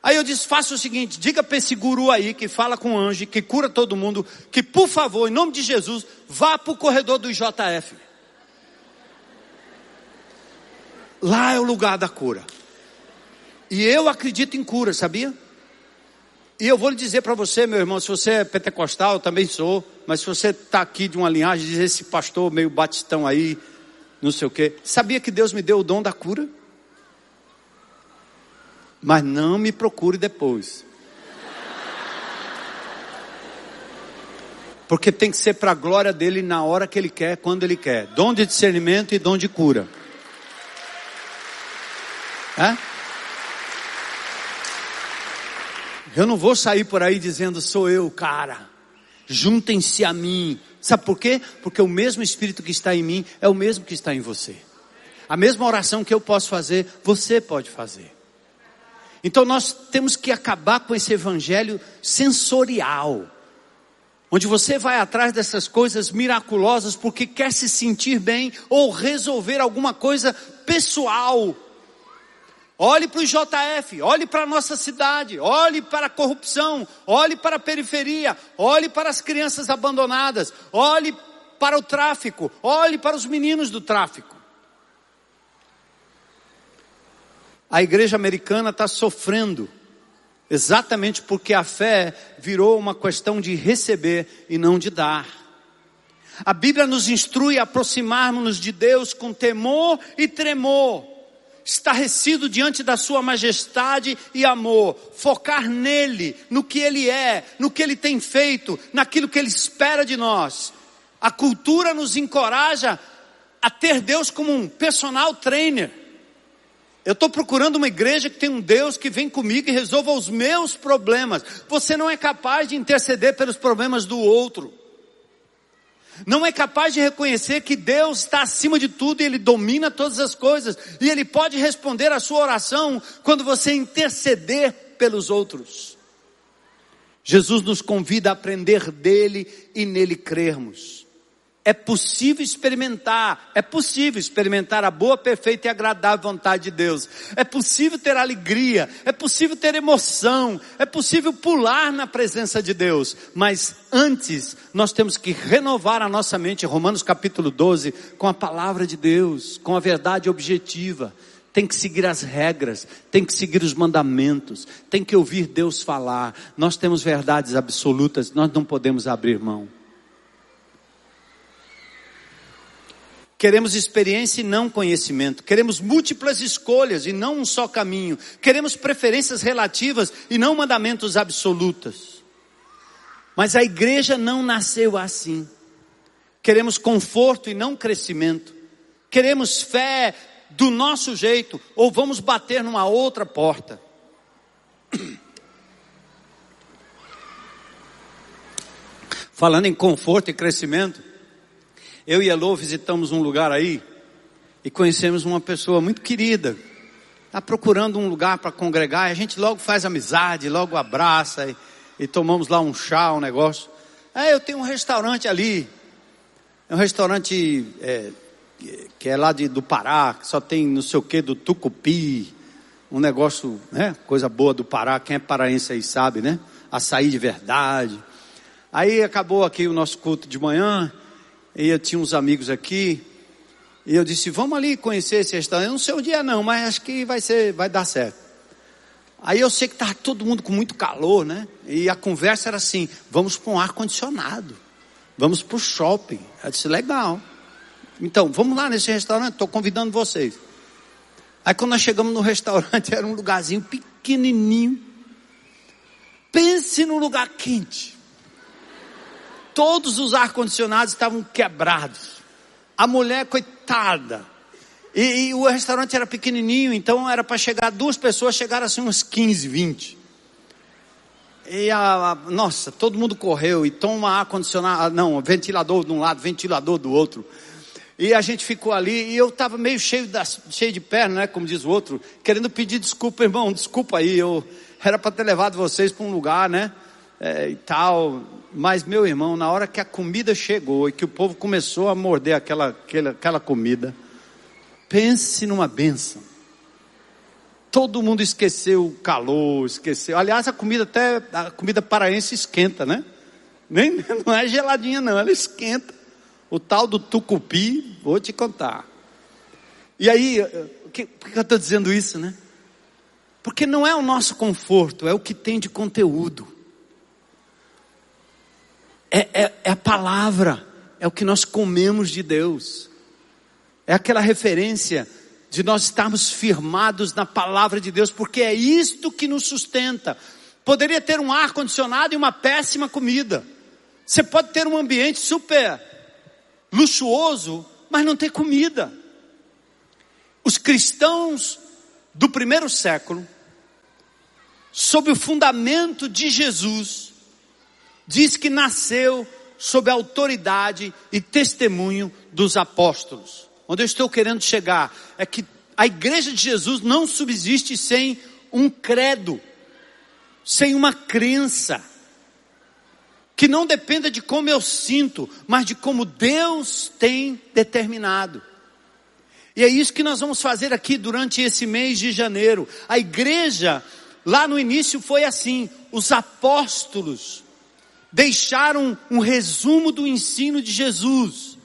Aí eu disse: faça o seguinte, diga para esse guru aí que fala com o anjo, que cura todo mundo, que por favor, em nome de Jesus, vá para o corredor do IJF. Lá é o lugar da cura. E eu acredito em cura, sabia? E eu vou lhe dizer para você, meu irmão, se você é pentecostal, eu também sou, mas se você está aqui de uma linhagem, diz esse pastor meio batistão aí, não sei o quê. Sabia que Deus me deu o dom da cura? Mas não me procure depois. Porque tem que ser para a glória dele na hora que ele quer, quando ele quer. Dom de discernimento e dom de cura. É? Eu não vou sair por aí dizendo sou eu, cara. Juntem-se a mim. Sabe por quê? Porque o mesmo Espírito que está em mim é o mesmo que está em você. A mesma oração que eu posso fazer, você pode fazer. Então nós temos que acabar com esse evangelho sensorial. Onde você vai atrás dessas coisas miraculosas porque quer se sentir bem ou resolver alguma coisa pessoal Olhe para o JF, olhe para a nossa cidade, olhe para a corrupção, olhe para a periferia, olhe para as crianças abandonadas, olhe para o tráfico, olhe para os meninos do tráfico. A igreja americana está sofrendo, exatamente porque a fé virou uma questão de receber e não de dar. A Bíblia nos instrui a aproximarmos-nos de Deus com temor e tremor, estarrecido diante da Sua majestade e amor, focar nele, no que Ele é, no que Ele tem feito, naquilo que Ele espera de nós. A cultura nos encoraja a ter Deus como um personal trainer. Eu estou procurando uma igreja que tem um Deus que vem comigo e resolva os meus problemas. Você não é capaz de interceder pelos problemas do outro. Não é capaz de reconhecer que Deus está acima de tudo e Ele domina todas as coisas. E Ele pode responder a sua oração quando você interceder pelos outros. Jesus nos convida a aprender dele e nele crermos. É possível experimentar, é possível experimentar a boa, perfeita e agradável vontade de Deus. É possível ter alegria, é possível ter emoção, é possível pular na presença de Deus. Mas antes, nós temos que renovar a nossa mente, Romanos capítulo 12, com a palavra de Deus, com a verdade objetiva. Tem que seguir as regras, tem que seguir os mandamentos, tem que ouvir Deus falar. Nós temos verdades absolutas, nós não podemos abrir mão. Queremos experiência e não conhecimento. Queremos múltiplas escolhas e não um só caminho. Queremos preferências relativas e não mandamentos absolutos. Mas a igreja não nasceu assim. Queremos conforto e não crescimento. Queremos fé do nosso jeito ou vamos bater numa outra porta. Falando em conforto e crescimento, eu e Elô visitamos um lugar aí e conhecemos uma pessoa muito querida. Está procurando um lugar para congregar, e a gente logo faz amizade, logo abraça e, e tomamos lá um chá, um negócio. É, eu tenho um restaurante ali, é um restaurante é, que é lá de, do Pará, que só tem não sei o que do Tucupi, um negócio, né? Coisa boa do Pará, quem é paraense aí sabe, né? Açaí de verdade. Aí acabou aqui o nosso culto de manhã, e eu tinha uns amigos aqui, e eu disse, vamos ali conhecer esse restaurante. Eu não sei o dia não, mas acho que vai ser, vai dar certo. Aí eu sei que estava todo mundo com muito calor, né? E a conversa era assim, vamos para um ar-condicionado. Vamos para o shopping. Eu disse, legal. Então, vamos lá nesse restaurante, estou convidando vocês. Aí quando nós chegamos no restaurante, era um lugarzinho pequenininho. Pense num lugar quente todos os ar-condicionados estavam quebrados. A mulher, coitada. E, e, o restaurante era pequenininho, então era para chegar duas pessoas, chegaram assim uns 15, 20. E a, a, nossa, todo mundo correu e toma ar-condicionado, ah, não, ventilador de um lado, ventilador do outro. E a gente ficou ali e eu estava meio cheio, da, cheio de perna, né, como diz o outro, querendo pedir desculpa, irmão, desculpa aí, eu era para ter levado vocês para um lugar, né, é, e tal. Mas, meu irmão, na hora que a comida chegou e que o povo começou a morder aquela, aquela, aquela comida, pense numa benção. Todo mundo esqueceu o calor, esqueceu. Aliás, a comida até, a comida paraense esquenta, né? Nem, não é geladinha não, ela esquenta. O tal do tucupi, vou te contar. E aí, eh, que, por que eu estou dizendo isso, né? Porque não é o nosso conforto, é o que tem de conteúdo é, é, é a palavra, é o que nós comemos de Deus. É aquela referência de nós estarmos firmados na palavra de Deus, porque é isto que nos sustenta. Poderia ter um ar condicionado e uma péssima comida. Você pode ter um ambiente super luxuoso, mas não ter comida. Os cristãos do primeiro século, sob o fundamento de Jesus, diz que nasceu sob a autoridade e testemunho dos apóstolos. Onde eu estou querendo chegar é que a igreja de Jesus não subsiste sem um credo, sem uma crença, que não dependa de como eu sinto, mas de como Deus tem determinado. E é isso que nós vamos fazer aqui durante esse mês de janeiro. A igreja, lá no início foi assim: os apóstolos deixaram um resumo do ensino de Jesus.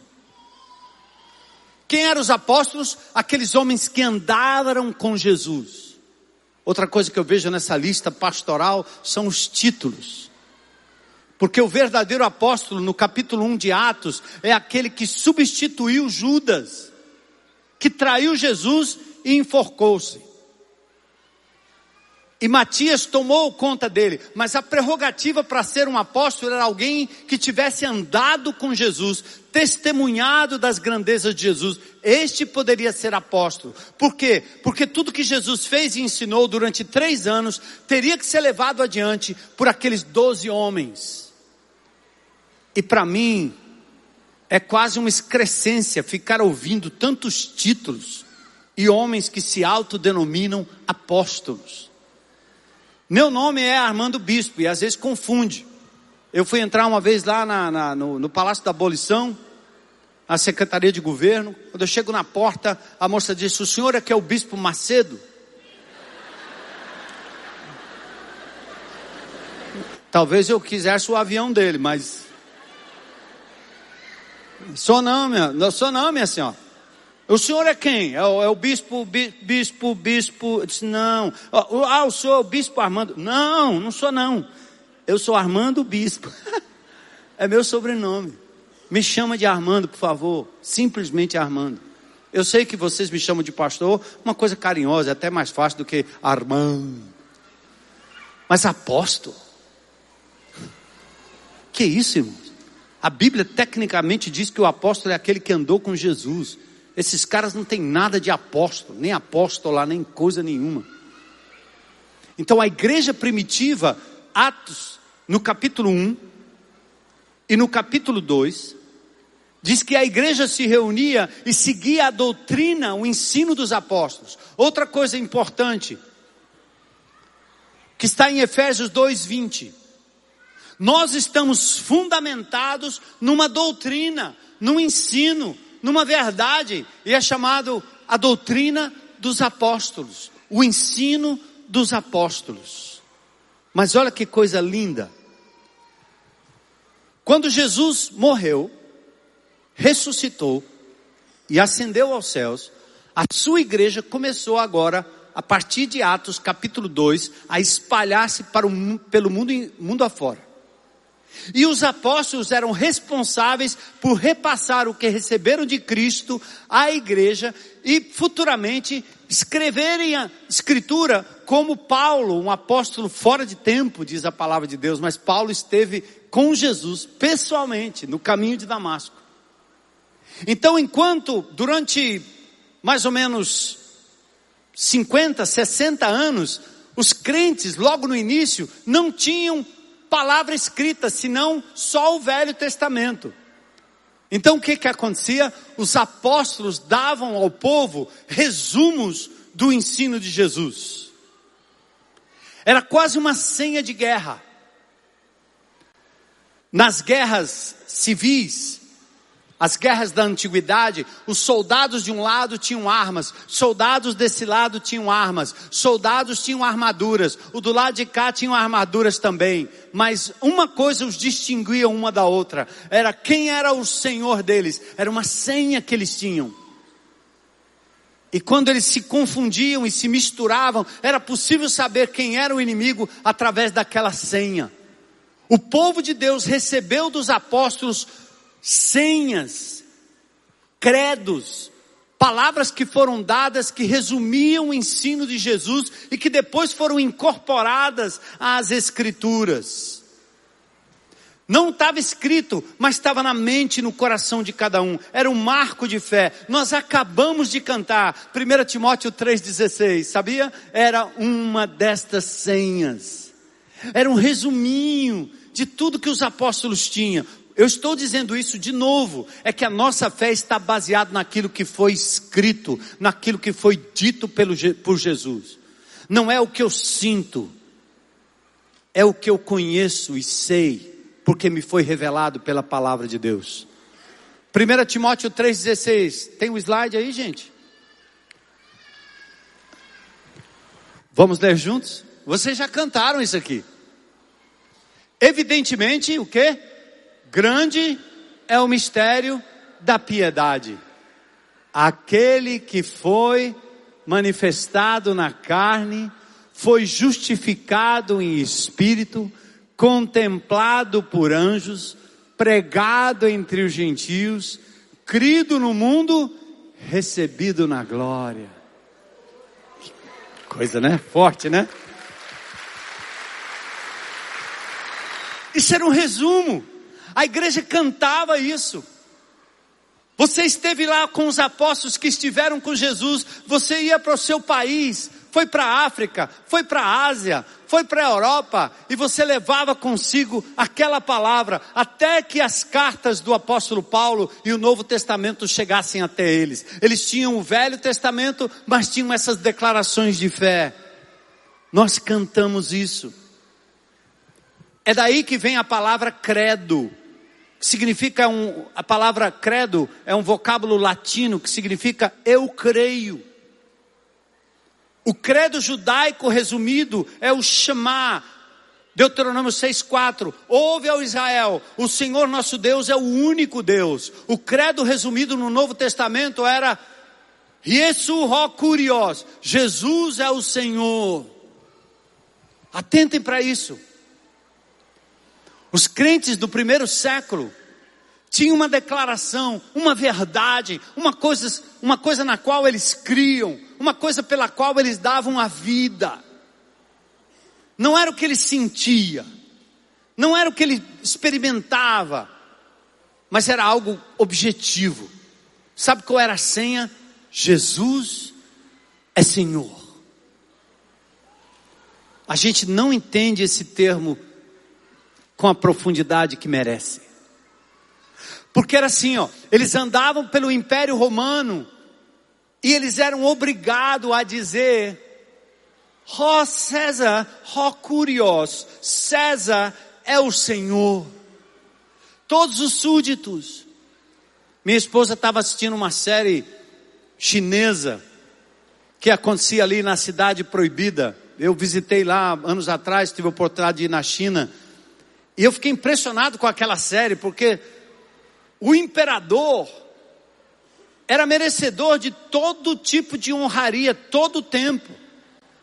Quem eram os apóstolos? Aqueles homens que andaram com Jesus. Outra coisa que eu vejo nessa lista pastoral são os títulos. Porque o verdadeiro apóstolo, no capítulo 1 de Atos, é aquele que substituiu Judas, que traiu Jesus e enforcou-se. E Matias tomou conta dele, mas a prerrogativa para ser um apóstolo era alguém que tivesse andado com Jesus, testemunhado das grandezas de Jesus. Este poderia ser apóstolo. Por quê? Porque tudo que Jesus fez e ensinou durante três anos teria que ser levado adiante por aqueles doze homens. E para mim, é quase uma excrescência ficar ouvindo tantos títulos e homens que se autodenominam apóstolos. Meu nome é Armando Bispo e às vezes confunde. Eu fui entrar uma vez lá na, na, no, no Palácio da Abolição, a Secretaria de Governo. Quando eu chego na porta, a moça disse: O senhor é que é o Bispo Macedo? Talvez eu quisesse o avião dele, mas. Sou não, minha, sou não, minha senhora. O senhor é quem? É o, é o bispo, bispo, bispo. Eu disse, não. Ah, o senhor é o bispo Armando. Não, não sou não. Eu sou Armando Bispo. é meu sobrenome. Me chama de Armando, por favor. Simplesmente Armando. Eu sei que vocês me chamam de pastor, uma coisa carinhosa, é até mais fácil do que Armando. Mas apóstolo? Que isso, irmãos? A Bíblia tecnicamente diz que o apóstolo é aquele que andou com Jesus. Esses caras não têm nada de apóstolo, nem apóstolo nem coisa nenhuma. Então a igreja primitiva, Atos, no capítulo 1 e no capítulo 2, diz que a igreja se reunia e seguia a doutrina, o ensino dos apóstolos. Outra coisa importante, que está em Efésios 2:20. Nós estamos fundamentados numa doutrina, num ensino, numa verdade, e é chamado a doutrina dos apóstolos, o ensino dos apóstolos. Mas olha que coisa linda. Quando Jesus morreu, ressuscitou e ascendeu aos céus, a sua igreja começou agora, a partir de Atos capítulo 2, a espalhar-se para o, pelo mundo, mundo afora. E os apóstolos eram responsáveis por repassar o que receberam de Cristo à igreja e futuramente escreverem a escritura como Paulo, um apóstolo fora de tempo, diz a palavra de Deus, mas Paulo esteve com Jesus pessoalmente no caminho de Damasco. Então, enquanto durante mais ou menos 50, 60 anos, os crentes, logo no início, não tinham palavra escrita, senão só o Velho Testamento. Então o que que acontecia? Os apóstolos davam ao povo resumos do ensino de Jesus. Era quase uma senha de guerra. Nas guerras civis, as guerras da antiguidade, os soldados de um lado tinham armas, soldados desse lado tinham armas, soldados tinham armaduras, o do lado de cá tinham armaduras também, mas uma coisa os distinguia uma da outra, era quem era o senhor deles, era uma senha que eles tinham. E quando eles se confundiam e se misturavam, era possível saber quem era o inimigo através daquela senha. O povo de Deus recebeu dos apóstolos senhas, credos, palavras que foram dadas que resumiam o ensino de Jesus e que depois foram incorporadas às Escrituras. Não estava escrito, mas estava na mente e no coração de cada um. Era um marco de fé. Nós acabamos de cantar 1 Timóteo 3,16, sabia? Era uma destas senhas. Era um resuminho de tudo que os apóstolos tinham. Eu estou dizendo isso de novo, é que a nossa fé está baseada naquilo que foi escrito, naquilo que foi dito pelo, por Jesus. Não é o que eu sinto, é o que eu conheço e sei, porque me foi revelado pela palavra de Deus. 1 Timóteo 3,16, tem o um slide aí, gente? Vamos ler juntos? Vocês já cantaram isso aqui. Evidentemente, o que? Grande é o mistério da piedade. Aquele que foi manifestado na carne, foi justificado em espírito, contemplado por anjos, pregado entre os gentios, crido no mundo, recebido na glória. Coisa, né? Forte, né? Isso era um resumo. A igreja cantava isso. Você esteve lá com os apóstolos que estiveram com Jesus, você ia para o seu país, foi para a África, foi para a Ásia, foi para a Europa, e você levava consigo aquela palavra, até que as cartas do apóstolo Paulo e o Novo Testamento chegassem até eles. Eles tinham o Velho Testamento, mas tinham essas declarações de fé. Nós cantamos isso. É daí que vem a palavra credo. Significa um, a palavra credo é um vocábulo latino que significa eu creio. O credo judaico resumido é o Shema. Deuteronômio 6,4. Ouve ao Israel, o Senhor nosso Deus é o único Deus. O credo resumido no Novo Testamento era. Jesus é o Senhor. Atentem para isso. Os crentes do primeiro século tinham uma declaração, uma verdade, uma coisa, uma coisa na qual eles criam, uma coisa pela qual eles davam a vida. Não era o que ele sentia, não era o que ele experimentava, mas era algo objetivo. Sabe qual era a senha? Jesus é Senhor. A gente não entende esse termo com a profundidade que merece. Porque era assim, ó, eles andavam pelo Império Romano e eles eram obrigados a dizer: Ó César, ó Curios, César é o Senhor. Todos os súditos. Minha esposa estava assistindo uma série chinesa que acontecia ali na cidade proibida. Eu visitei lá anos atrás, tive a oportunidade de ir na China. E eu fiquei impressionado com aquela série, porque o imperador era merecedor de todo tipo de honraria, todo o tempo.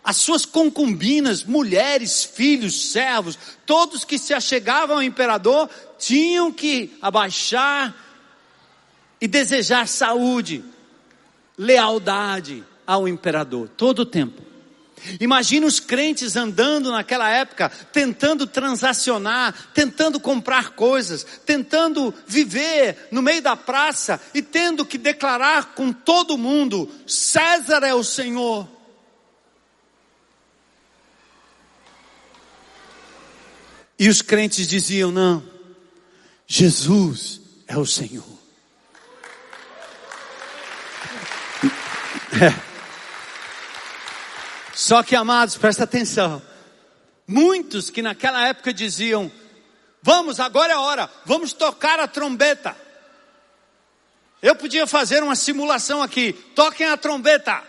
As suas concubinas, mulheres, filhos, servos, todos que se achegavam ao imperador tinham que abaixar e desejar saúde, lealdade ao imperador, todo o tempo. Imagina os crentes andando naquela época, tentando transacionar, tentando comprar coisas, tentando viver no meio da praça e tendo que declarar com todo mundo: César é o Senhor. E os crentes diziam: não, Jesus é o Senhor. É. Só que, amados, presta atenção. Muitos que naquela época diziam: Vamos, agora é a hora, vamos tocar a trombeta. Eu podia fazer uma simulação aqui. Toquem a trombeta.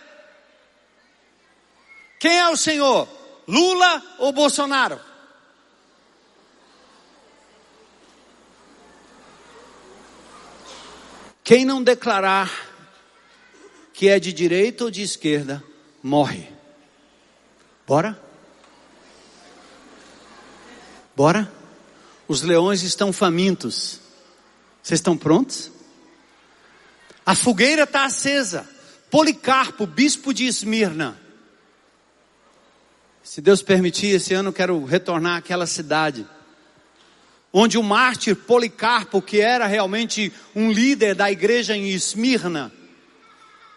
Quem é o Senhor? Lula ou Bolsonaro? Quem não declarar que é de direita ou de esquerda, morre. Bora? Bora? Os leões estão famintos. Vocês estão prontos? A fogueira está acesa. Policarpo, bispo de Esmirna. Se Deus permitir, esse ano eu quero retornar àquela cidade. Onde o mártir Policarpo, que era realmente um líder da igreja em Esmirna,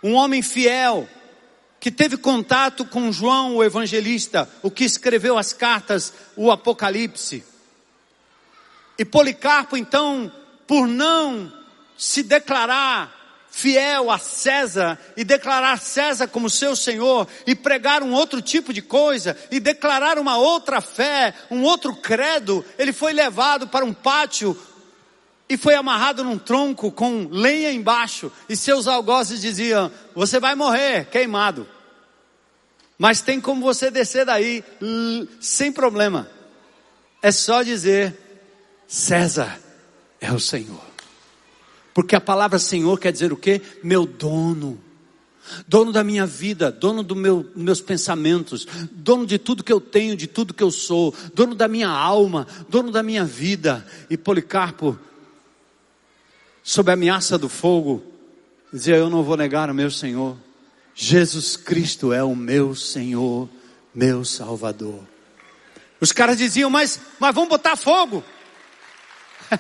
um homem fiel, que teve contato com João o evangelista, o que escreveu as cartas, o Apocalipse. E Policarpo, então, por não se declarar fiel a César e declarar César como seu Senhor e pregar um outro tipo de coisa e declarar uma outra fé, um outro credo, ele foi levado para um pátio e foi amarrado num tronco com lenha embaixo, e seus algozes diziam: Você vai morrer queimado. Mas tem como você descer daí sem problema. É só dizer: César é o Senhor. Porque a palavra Senhor quer dizer o quê? Meu dono, dono da minha vida, dono dos meu, meus pensamentos, dono de tudo que eu tenho, de tudo que eu sou, dono da minha alma, dono da minha vida. E Policarpo, sob a ameaça do fogo, dizia: Eu não vou negar o meu Senhor. Jesus Cristo é o meu Senhor, meu Salvador. Os caras diziam: Mas, mas vamos botar fogo.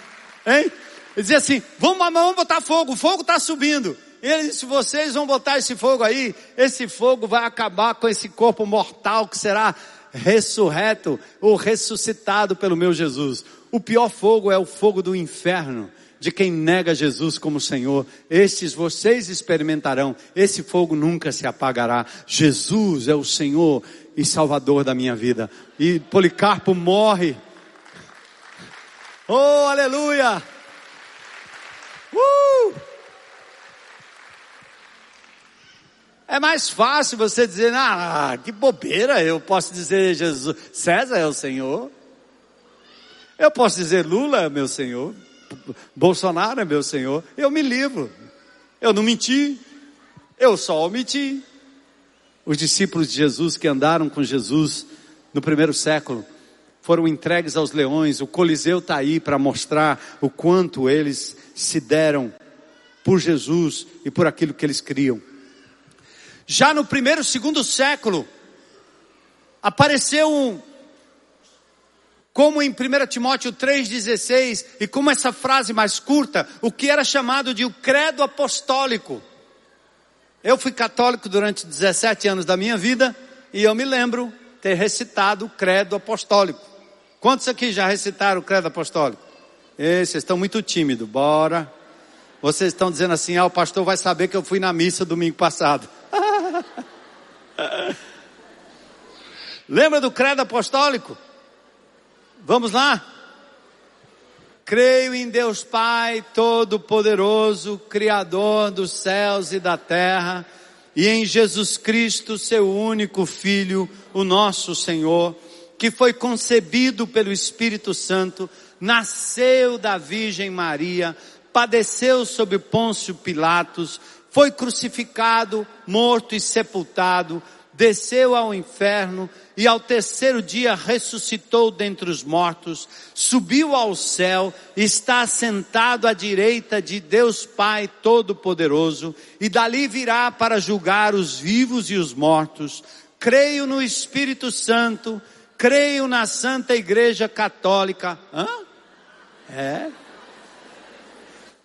hein? Ele dizia assim: Vamos, vamos botar fogo, o fogo está subindo. Ele disse: vocês vão botar esse fogo aí, esse fogo vai acabar com esse corpo mortal que será ressurreto ou ressuscitado pelo meu Jesus. O pior fogo é o fogo do inferno, de quem nega Jesus como Senhor. Estes vocês experimentarão, esse fogo nunca se apagará. Jesus é o Senhor e Salvador da minha vida. E Policarpo morre. Oh, aleluia! Uh! É mais fácil você dizer, ah, que bobeira, eu posso dizer Jesus, César é o Senhor. Eu posso dizer Lula é meu Senhor. Bolsonaro é meu Senhor. Eu me livro. Eu não menti. Eu só omiti. Os discípulos de Jesus que andaram com Jesus no primeiro século foram entregues aos leões. O Coliseu está aí para mostrar o quanto eles se deram por Jesus e por aquilo que eles criam. Já no primeiro, segundo século, apareceu um, como em 1 Timóteo 3,16, e como essa frase mais curta, o que era chamado de o credo apostólico. Eu fui católico durante 17 anos da minha vida, e eu me lembro ter recitado o credo apostólico. Quantos aqui já recitaram o credo apostólico? Ei, vocês estão muito tímidos, bora. Vocês estão dizendo assim, ah, o pastor vai saber que eu fui na missa domingo passado. Lembra do credo apostólico? Vamos lá? Creio em Deus Pai Todo-Poderoso, Criador dos céus e da terra, e em Jesus Cristo, seu único Filho, o nosso Senhor, que foi concebido pelo Espírito Santo, nasceu da Virgem Maria, padeceu sob Pôncio Pilatos, foi crucificado, morto e sepultado, desceu ao inferno e ao terceiro dia ressuscitou dentre os mortos, subiu ao céu, está sentado à direita de Deus Pai Todo-Poderoso e dali virá para julgar os vivos e os mortos. Creio no Espírito Santo, creio na Santa Igreja Católica. Hã? É.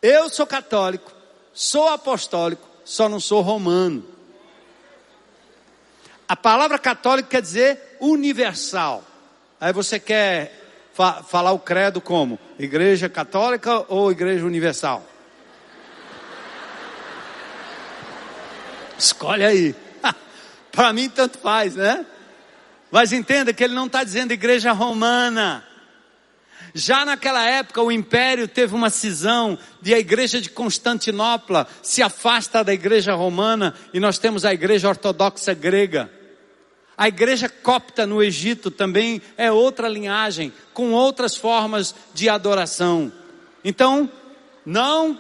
Eu sou católico sou apostólico, só não sou romano. A palavra católico quer dizer universal. Aí você quer fa falar o credo como? Igreja católica ou igreja universal? Escolhe aí. Para mim tanto faz, né? Mas entenda que ele não está dizendo igreja romana. Já naquela época, o império teve uma cisão e a igreja de Constantinopla se afasta da igreja romana e nós temos a igreja ortodoxa grega. A igreja copta no Egito também é outra linhagem, com outras formas de adoração. Então, não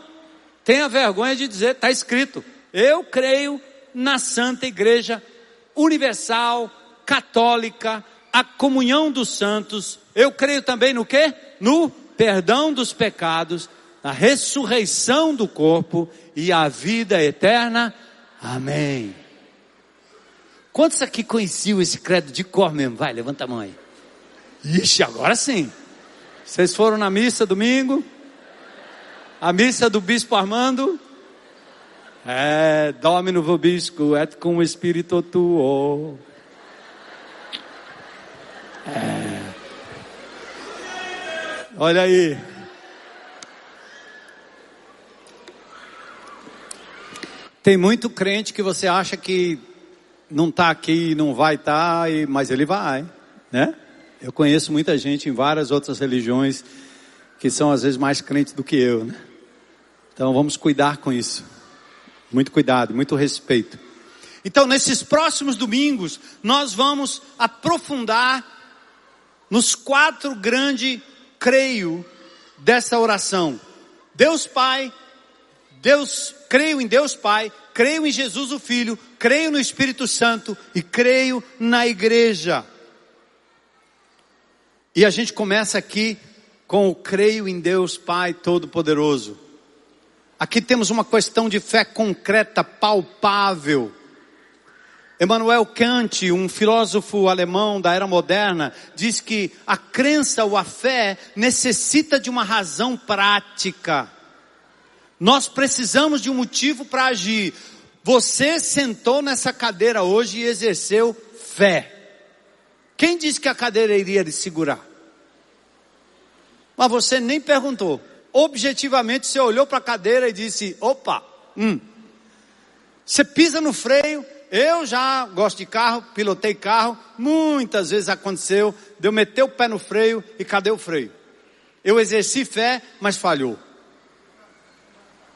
tenha vergonha de dizer, está escrito, eu creio na Santa Igreja Universal, Católica, a comunhão dos santos. Eu creio também no que? No perdão dos pecados, na ressurreição do corpo e a vida eterna. Amém. Quantos aqui conheciam esse credo de cor mesmo? Vai, levanta a mão aí. Ixi, agora sim. Vocês foram na missa domingo? A missa do bispo Armando? É, Domino vobisco et cum espírito tuo. É. Olha aí. Tem muito crente que você acha que não está aqui, não vai estar, tá, mas ele vai, né? Eu conheço muita gente em várias outras religiões que são às vezes mais crentes do que eu, né? Então vamos cuidar com isso. Muito cuidado, muito respeito. Então, nesses próximos domingos, nós vamos aprofundar nos quatro grandes creio dessa oração. Deus Pai, Deus, creio em Deus Pai, creio em Jesus o Filho, creio no Espírito Santo e creio na igreja. E a gente começa aqui com o creio em Deus Pai Todo-Poderoso. Aqui temos uma questão de fé concreta, palpável. Emmanuel Kant, um filósofo alemão da era moderna, diz que a crença ou a fé necessita de uma razão prática. Nós precisamos de um motivo para agir. Você sentou nessa cadeira hoje e exerceu fé. Quem disse que a cadeira iria lhe segurar? Mas você nem perguntou. Objetivamente você olhou para a cadeira e disse: opa, hum. Você pisa no freio. Eu já gosto de carro, pilotei carro. Muitas vezes aconteceu de eu meter o pé no freio e cadê o freio? Eu exerci fé, mas falhou.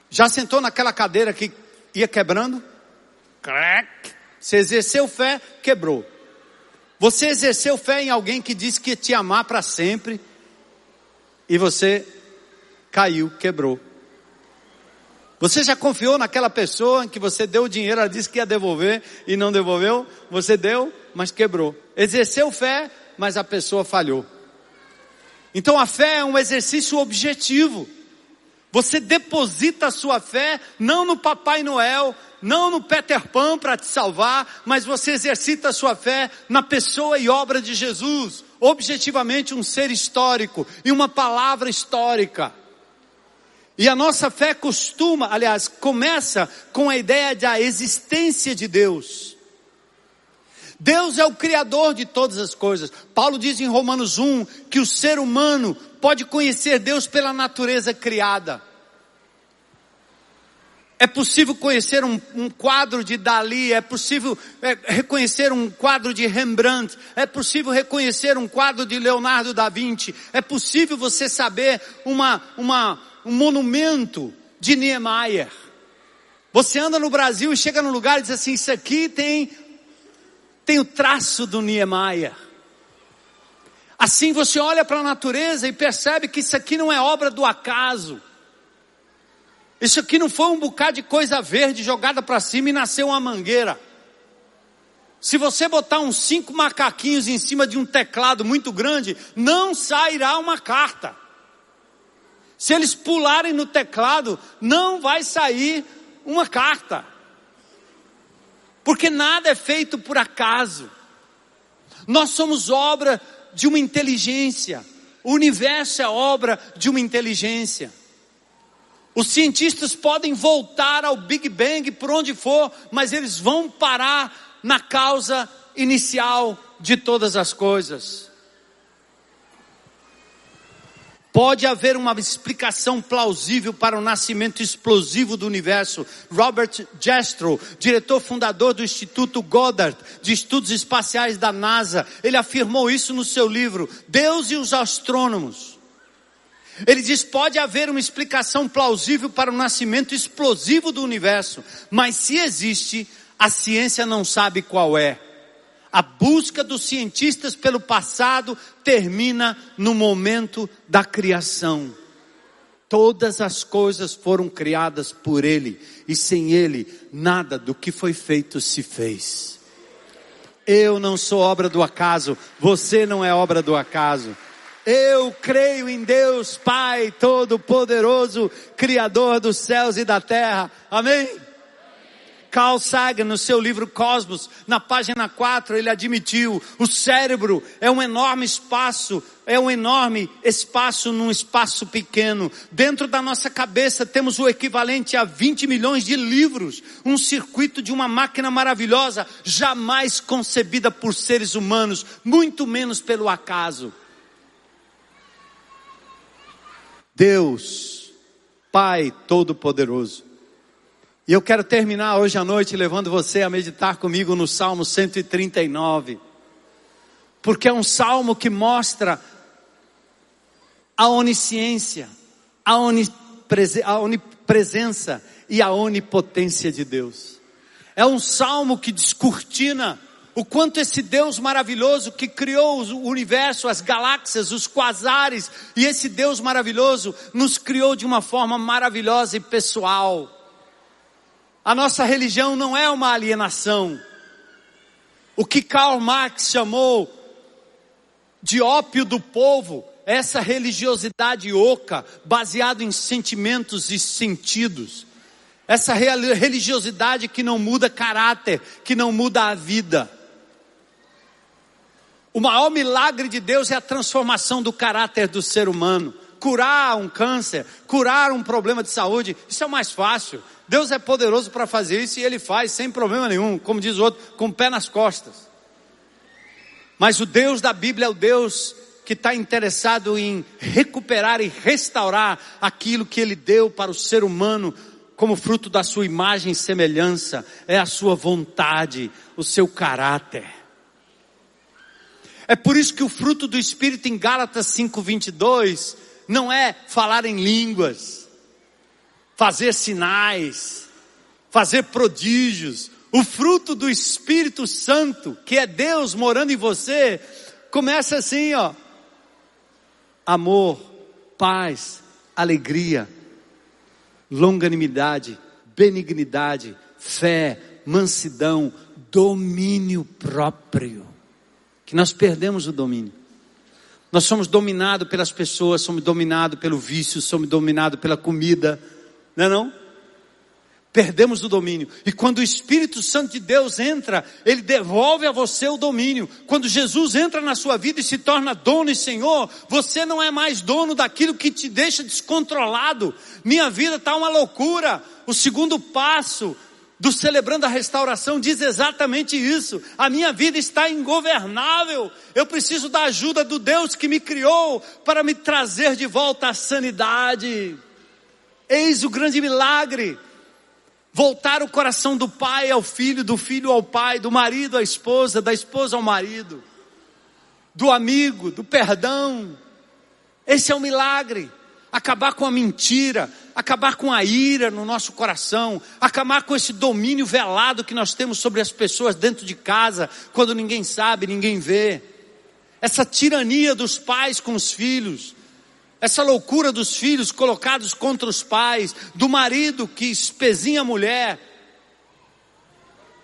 Já sentou naquela cadeira que ia quebrando? Crack. Você exerceu fé, quebrou. Você exerceu fé em alguém que disse que ia te amar para sempre e você caiu, quebrou. Você já confiou naquela pessoa em que você deu o dinheiro, ela disse que ia devolver e não devolveu? Você deu, mas quebrou. Exerceu fé, mas a pessoa falhou. Então a fé é um exercício objetivo. Você deposita a sua fé não no Papai Noel, não no Peter Pan para te salvar, mas você exercita a sua fé na pessoa e obra de Jesus, objetivamente um ser histórico e uma palavra histórica. E a nossa fé costuma, aliás, começa com a ideia da existência de Deus. Deus é o criador de todas as coisas. Paulo diz em Romanos 1 que o ser humano pode conhecer Deus pela natureza criada. É possível conhecer um, um, quadro de Dali, é possível é, reconhecer um quadro de Rembrandt, é possível reconhecer um quadro de Leonardo da Vinci, é possível você saber uma, uma, um monumento de Niemeyer. Você anda no Brasil e chega num lugar e diz assim, isso aqui tem, tem o traço do Niemeyer. Assim você olha para a natureza e percebe que isso aqui não é obra do acaso. Isso aqui não foi um bocado de coisa verde jogada para cima e nasceu uma mangueira. Se você botar uns cinco macaquinhos em cima de um teclado muito grande, não sairá uma carta. Se eles pularem no teclado, não vai sair uma carta. Porque nada é feito por acaso. Nós somos obra de uma inteligência. O universo é obra de uma inteligência. Os cientistas podem voltar ao Big Bang por onde for, mas eles vão parar na causa inicial de todas as coisas. Pode haver uma explicação plausível para o nascimento explosivo do universo. Robert Jastrow, diretor fundador do Instituto Goddard de Estudos Espaciais da NASA, ele afirmou isso no seu livro Deus e os Astrônomos. Ele diz: pode haver uma explicação plausível para o nascimento explosivo do universo, mas se existe, a ciência não sabe qual é. A busca dos cientistas pelo passado termina no momento da criação. Todas as coisas foram criadas por Ele, e sem Ele, nada do que foi feito se fez. Eu não sou obra do acaso, você não é obra do acaso. Eu creio em Deus Pai Todo-Poderoso, Criador dos céus e da terra. Amém? Carl Sagan, no seu livro Cosmos, na página 4, ele admitiu: o cérebro é um enorme espaço, é um enorme espaço num espaço pequeno. Dentro da nossa cabeça temos o equivalente a 20 milhões de livros, um circuito de uma máquina maravilhosa, jamais concebida por seres humanos, muito menos pelo acaso. Deus, Pai Todo-Poderoso. E eu quero terminar hoje à noite levando você a meditar comigo no Salmo 139. Porque é um salmo que mostra a onisciência, a, a onipresença e a onipotência de Deus. É um salmo que descortina o quanto esse Deus maravilhoso que criou o universo, as galáxias, os quasares, e esse Deus maravilhoso nos criou de uma forma maravilhosa e pessoal. A nossa religião não é uma alienação. O que Karl Marx chamou de ópio do povo, é essa religiosidade oca, baseada em sentimentos e sentidos. Essa religiosidade que não muda caráter, que não muda a vida. O maior milagre de Deus é a transformação do caráter do ser humano. Curar um câncer, curar um problema de saúde, isso é o mais fácil. Deus é poderoso para fazer isso e Ele faz sem problema nenhum, como diz o outro, com o pé nas costas. Mas o Deus da Bíblia é o Deus que está interessado em recuperar e restaurar aquilo que Ele deu para o ser humano como fruto da sua imagem e semelhança, é a sua vontade, o seu caráter. É por isso que o fruto do Espírito em Gálatas 5:22 não é falar em línguas, fazer sinais, fazer prodígios. O fruto do Espírito Santo, que é Deus morando em você, começa assim, ó: amor, paz, alegria, longanimidade, benignidade, fé, mansidão, domínio próprio. Que nós perdemos o domínio. Nós somos dominados pelas pessoas, somos dominados pelo vício, somos dominados pela comida, não é não? Perdemos o domínio. E quando o Espírito Santo de Deus entra, ele devolve a você o domínio. Quando Jesus entra na sua vida e se torna dono e Senhor, você não é mais dono daquilo que te deixa descontrolado. Minha vida está uma loucura. O segundo passo do celebrando a restauração diz exatamente isso. A minha vida está ingovernável. Eu preciso da ajuda do Deus que me criou para me trazer de volta à sanidade. Eis o grande milagre voltar o coração do pai ao filho, do filho ao pai, do marido à esposa, da esposa ao marido, do amigo, do perdão. Esse é o milagre. Acabar com a mentira, acabar com a ira no nosso coração, acabar com esse domínio velado que nós temos sobre as pessoas dentro de casa, quando ninguém sabe, ninguém vê. Essa tirania dos pais com os filhos, essa loucura dos filhos colocados contra os pais, do marido que espezinha a mulher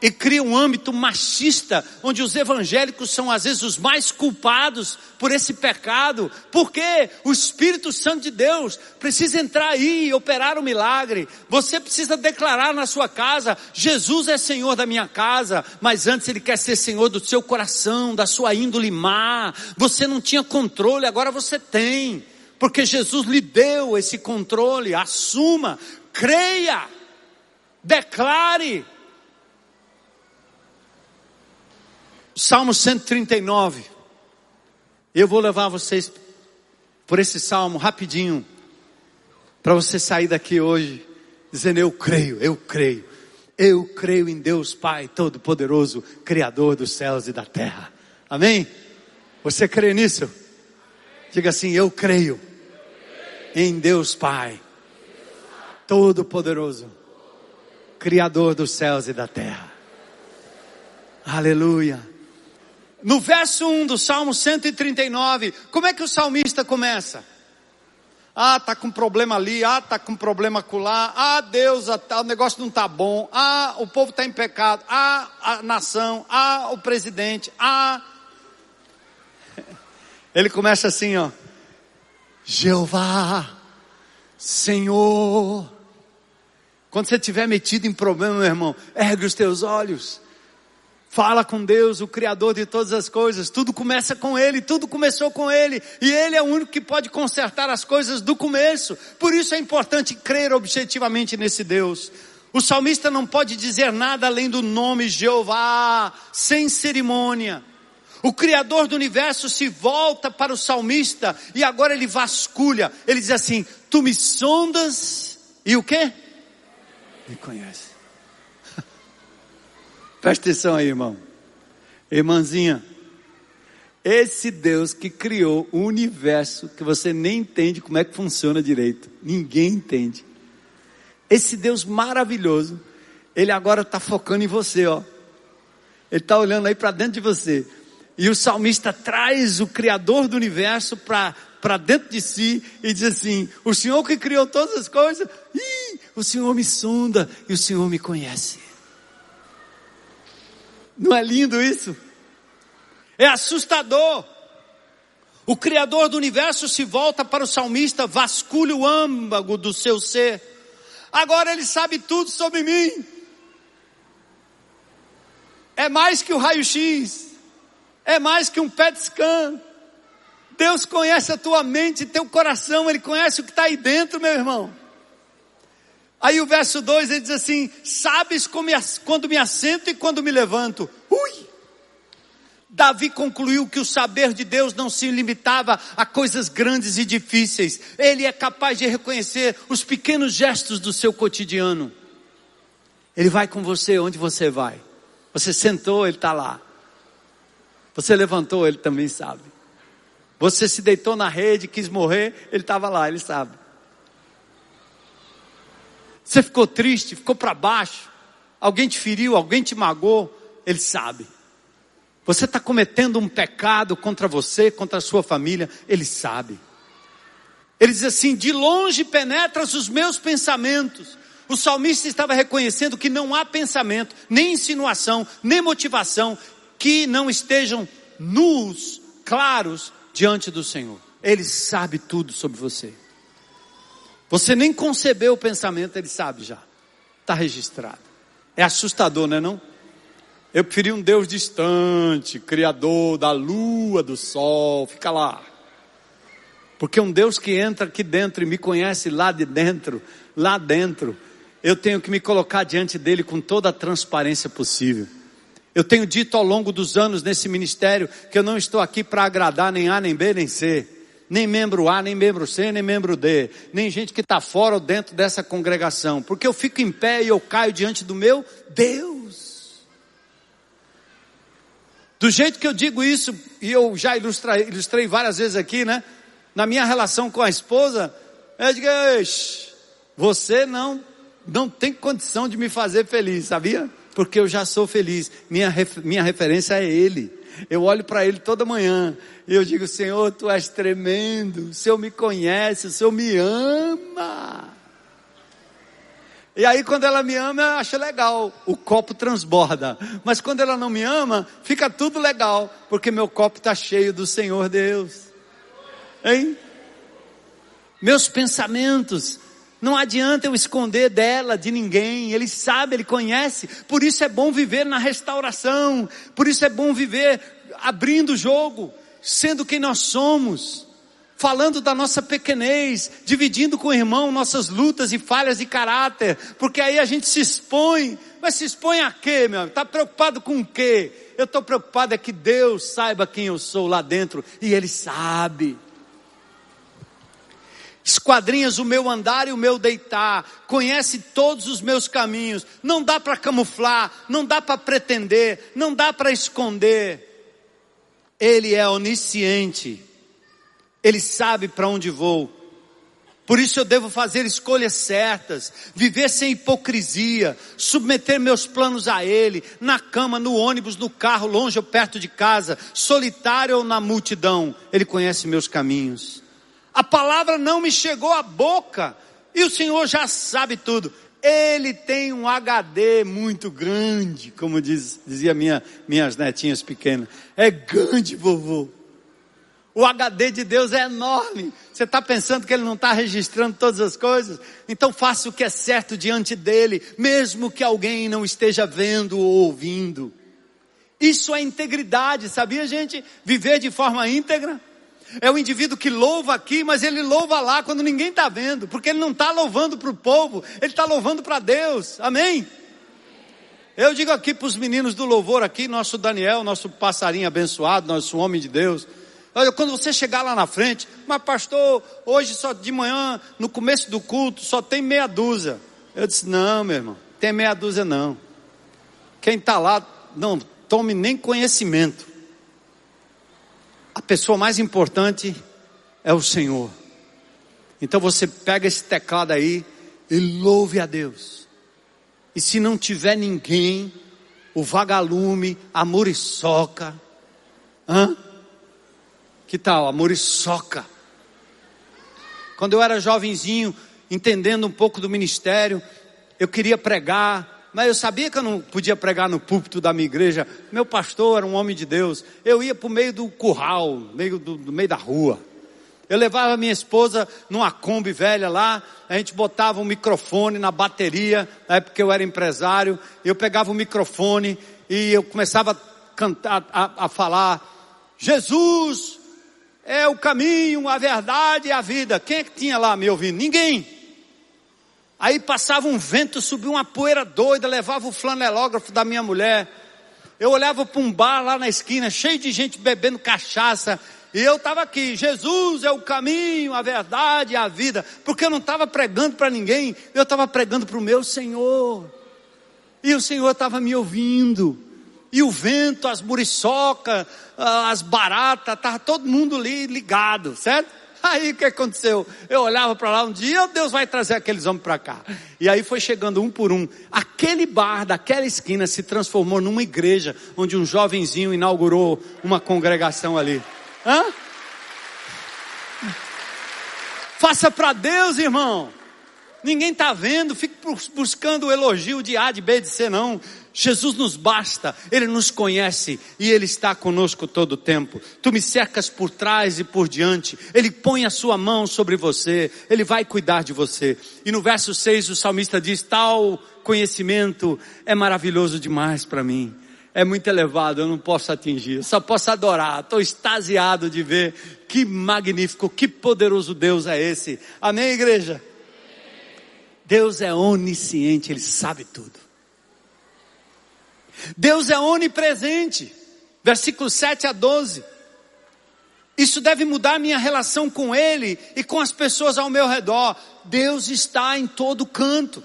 e cria um âmbito machista, onde os evangélicos são às vezes os mais culpados por esse pecado, porque o Espírito Santo de Deus precisa entrar aí e operar o um milagre. Você precisa declarar na sua casa: Jesus é Senhor da minha casa, mas antes Ele quer ser Senhor do seu coração, da sua índole má. Você não tinha controle, agora você tem porque Jesus lhe deu esse controle. Assuma, creia, declare. Salmo 139. Eu vou levar vocês por esse salmo rapidinho, para você sair daqui hoje dizendo: Eu creio, eu creio, eu creio em Deus Pai Todo-Poderoso, Criador dos céus e da terra. Amém? Você crê nisso? Diga assim: Eu creio em Deus Pai, Todo-Poderoso, Criador dos céus e da terra. Aleluia. No verso 1 do Salmo 139, como é que o salmista começa? Ah, tá com problema ali, ah, tá com problema acolá, ah, Deus, ah, tá, o negócio não tá bom, ah, o povo está em pecado, ah, a nação, ah, o presidente, ah. Ele começa assim, ó. Jeová, Senhor. Quando você estiver metido em problema, meu irmão, ergue os teus olhos. Fala com Deus, o Criador de todas as coisas. Tudo começa com Ele, tudo começou com Ele. E Ele é o único que pode consertar as coisas do começo. Por isso é importante crer objetivamente nesse Deus. O salmista não pode dizer nada além do nome Jeová, sem cerimônia. O Criador do universo se volta para o salmista e agora ele vasculha. Ele diz assim: Tu me sondas e o que? Me conhece. Presta atenção aí, irmão. Irmãzinha. Esse Deus que criou o universo que você nem entende como é que funciona direito. Ninguém entende. Esse Deus maravilhoso, ele agora está focando em você, ó. Ele está olhando aí para dentro de você. E o salmista traz o Criador do universo para dentro de si e diz assim: O Senhor que criou todas as coisas, ih, o Senhor me sonda e o Senhor me conhece. Não é lindo isso? É assustador. O Criador do universo se volta para o salmista, vasculha o âmago do seu ser. Agora ele sabe tudo sobre mim. É mais que o raio-x, é mais que um PET scan. Deus conhece a tua mente, teu coração, Ele conhece o que está aí dentro, meu irmão. Aí o verso 2 ele diz assim: Sabes quando me assento e quando me levanto. Ui! Davi concluiu que o saber de Deus não se limitava a coisas grandes e difíceis. Ele é capaz de reconhecer os pequenos gestos do seu cotidiano. Ele vai com você onde você vai. Você sentou, ele está lá. Você levantou, ele também sabe. Você se deitou na rede, quis morrer, ele estava lá, ele sabe. Você ficou triste, ficou para baixo, alguém te feriu, alguém te magoou, ele sabe. Você está cometendo um pecado contra você, contra a sua família, ele sabe. Ele diz assim: de longe penetras os meus pensamentos. O salmista estava reconhecendo que não há pensamento, nem insinuação, nem motivação que não estejam nus, claros diante do Senhor. Ele sabe tudo sobre você. Você nem concebeu o pensamento, ele sabe já. Está registrado. É assustador, não é não? Eu preferi um Deus distante, criador da lua, do sol, fica lá. Porque um Deus que entra aqui dentro e me conhece lá de dentro, lá dentro, eu tenho que me colocar diante dele com toda a transparência possível. Eu tenho dito ao longo dos anos nesse ministério que eu não estou aqui para agradar nem A, nem B, nem C. Nem membro A, nem membro C, nem membro D. Nem gente que está fora ou dentro dessa congregação. Porque eu fico em pé e eu caio diante do meu Deus. Do jeito que eu digo isso, e eu já ilustrei, ilustrei várias vezes aqui, né? Na minha relação com a esposa, eu digo, você não, não tem condição de me fazer feliz, sabia? porque eu já sou feliz. Minha, minha referência é Ele. Eu olho para Ele toda manhã e eu digo: Senhor, Tu és tremendo. O Senhor me conhece, o Senhor me ama. E aí, quando ela me ama, eu acho legal, o copo transborda. Mas quando ela não me ama, fica tudo legal, porque meu copo está cheio do Senhor Deus. Hein? Meus pensamentos não adianta eu esconder dela, de ninguém. Ele sabe, ele conhece. Por isso é bom viver na restauração. Por isso é bom viver abrindo o jogo, sendo quem nós somos. Falando da nossa pequenez, dividindo com o irmão nossas lutas e falhas de caráter, porque aí a gente se expõe, mas se expõe a quê, meu? Está preocupado com o quê? Eu estou preocupado é que Deus saiba quem eu sou lá dentro, e Ele sabe esquadrinhas o meu andar e o meu deitar, conhece todos os meus caminhos. Não dá para camuflar, não dá para pretender, não dá para esconder. Ele é onisciente, ele sabe para onde vou. Por isso eu devo fazer escolhas certas, viver sem hipocrisia, submeter meus planos a Ele, na cama, no ônibus, no carro, longe ou perto de casa, solitário ou na multidão. Ele conhece meus caminhos a palavra não me chegou à boca, e o Senhor já sabe tudo. Ele tem um HD muito grande, como diz, dizia minha, minhas netinhas pequenas. É grande, vovô. O HD de Deus é enorme. Você está pensando que Ele não está registrando todas as coisas? Então faça o que é certo diante dEle, mesmo que alguém não esteja vendo ou ouvindo. Isso é integridade, sabia gente? Viver de forma íntegra. É o indivíduo que louva aqui, mas ele louva lá quando ninguém está vendo, porque ele não está louvando para o povo, ele está louvando para Deus. Amém? Eu digo aqui para os meninos do louvor aqui, nosso Daniel, nosso passarinho abençoado, nosso homem de Deus. Olha, quando você chegar lá na frente, mas pastor, hoje só de manhã, no começo do culto, só tem meia dúzia. Eu disse, não, meu irmão, tem meia dúzia não. Quem está lá, não tome nem conhecimento a pessoa mais importante é o Senhor. Então você pega esse teclado aí e louve a Deus. E se não tiver ninguém, o vagalume, a muriçoca, hã? Que tal? A muriçoca. Quando eu era jovenzinho, entendendo um pouco do ministério. Eu queria pregar, mas eu sabia que eu não podia pregar no púlpito da minha igreja. Meu pastor era um homem de Deus. Eu ia para o meio do curral, meio do, do meio da rua. Eu levava minha esposa numa Kombi velha lá, a gente botava um microfone na bateria, na época eu era empresário, eu pegava o microfone e eu começava a cantar, a, a falar, Jesus é o caminho, a verdade e a vida. Quem é que tinha lá me ouvindo? Ninguém. Aí passava um vento, subia uma poeira doida, levava o flanelógrafo da minha mulher. Eu olhava para um bar lá na esquina, cheio de gente bebendo cachaça. E eu estava aqui, Jesus é o caminho, a verdade a vida. Porque eu não estava pregando para ninguém, eu estava pregando para o meu Senhor. E o Senhor estava me ouvindo. E o vento, as muriçocas, as baratas, estava todo mundo ali ligado, certo? Aí o que aconteceu? Eu olhava para lá um dia, Deus vai trazer aqueles homens para cá. E aí foi chegando um por um. Aquele bar daquela esquina se transformou numa igreja, onde um jovenzinho inaugurou uma congregação ali. Hã? Faça para Deus, irmão. Ninguém está vendo, fique buscando o elogio de A, de B, de C, não. Jesus nos basta, Ele nos conhece e Ele está conosco todo o tempo. Tu me cercas por trás e por diante, Ele põe a sua mão sobre você, Ele vai cuidar de você. E no verso 6 o salmista diz: Tal conhecimento é maravilhoso demais para mim. É muito elevado, eu não posso atingir, eu só posso adorar. Estou extasiado de ver que magnífico, que poderoso Deus é esse. Amém, igreja? Deus é onisciente, Ele sabe tudo. Deus é onipresente. Versículo 7 a 12. Isso deve mudar minha relação com Ele e com as pessoas ao meu redor. Deus está em todo canto.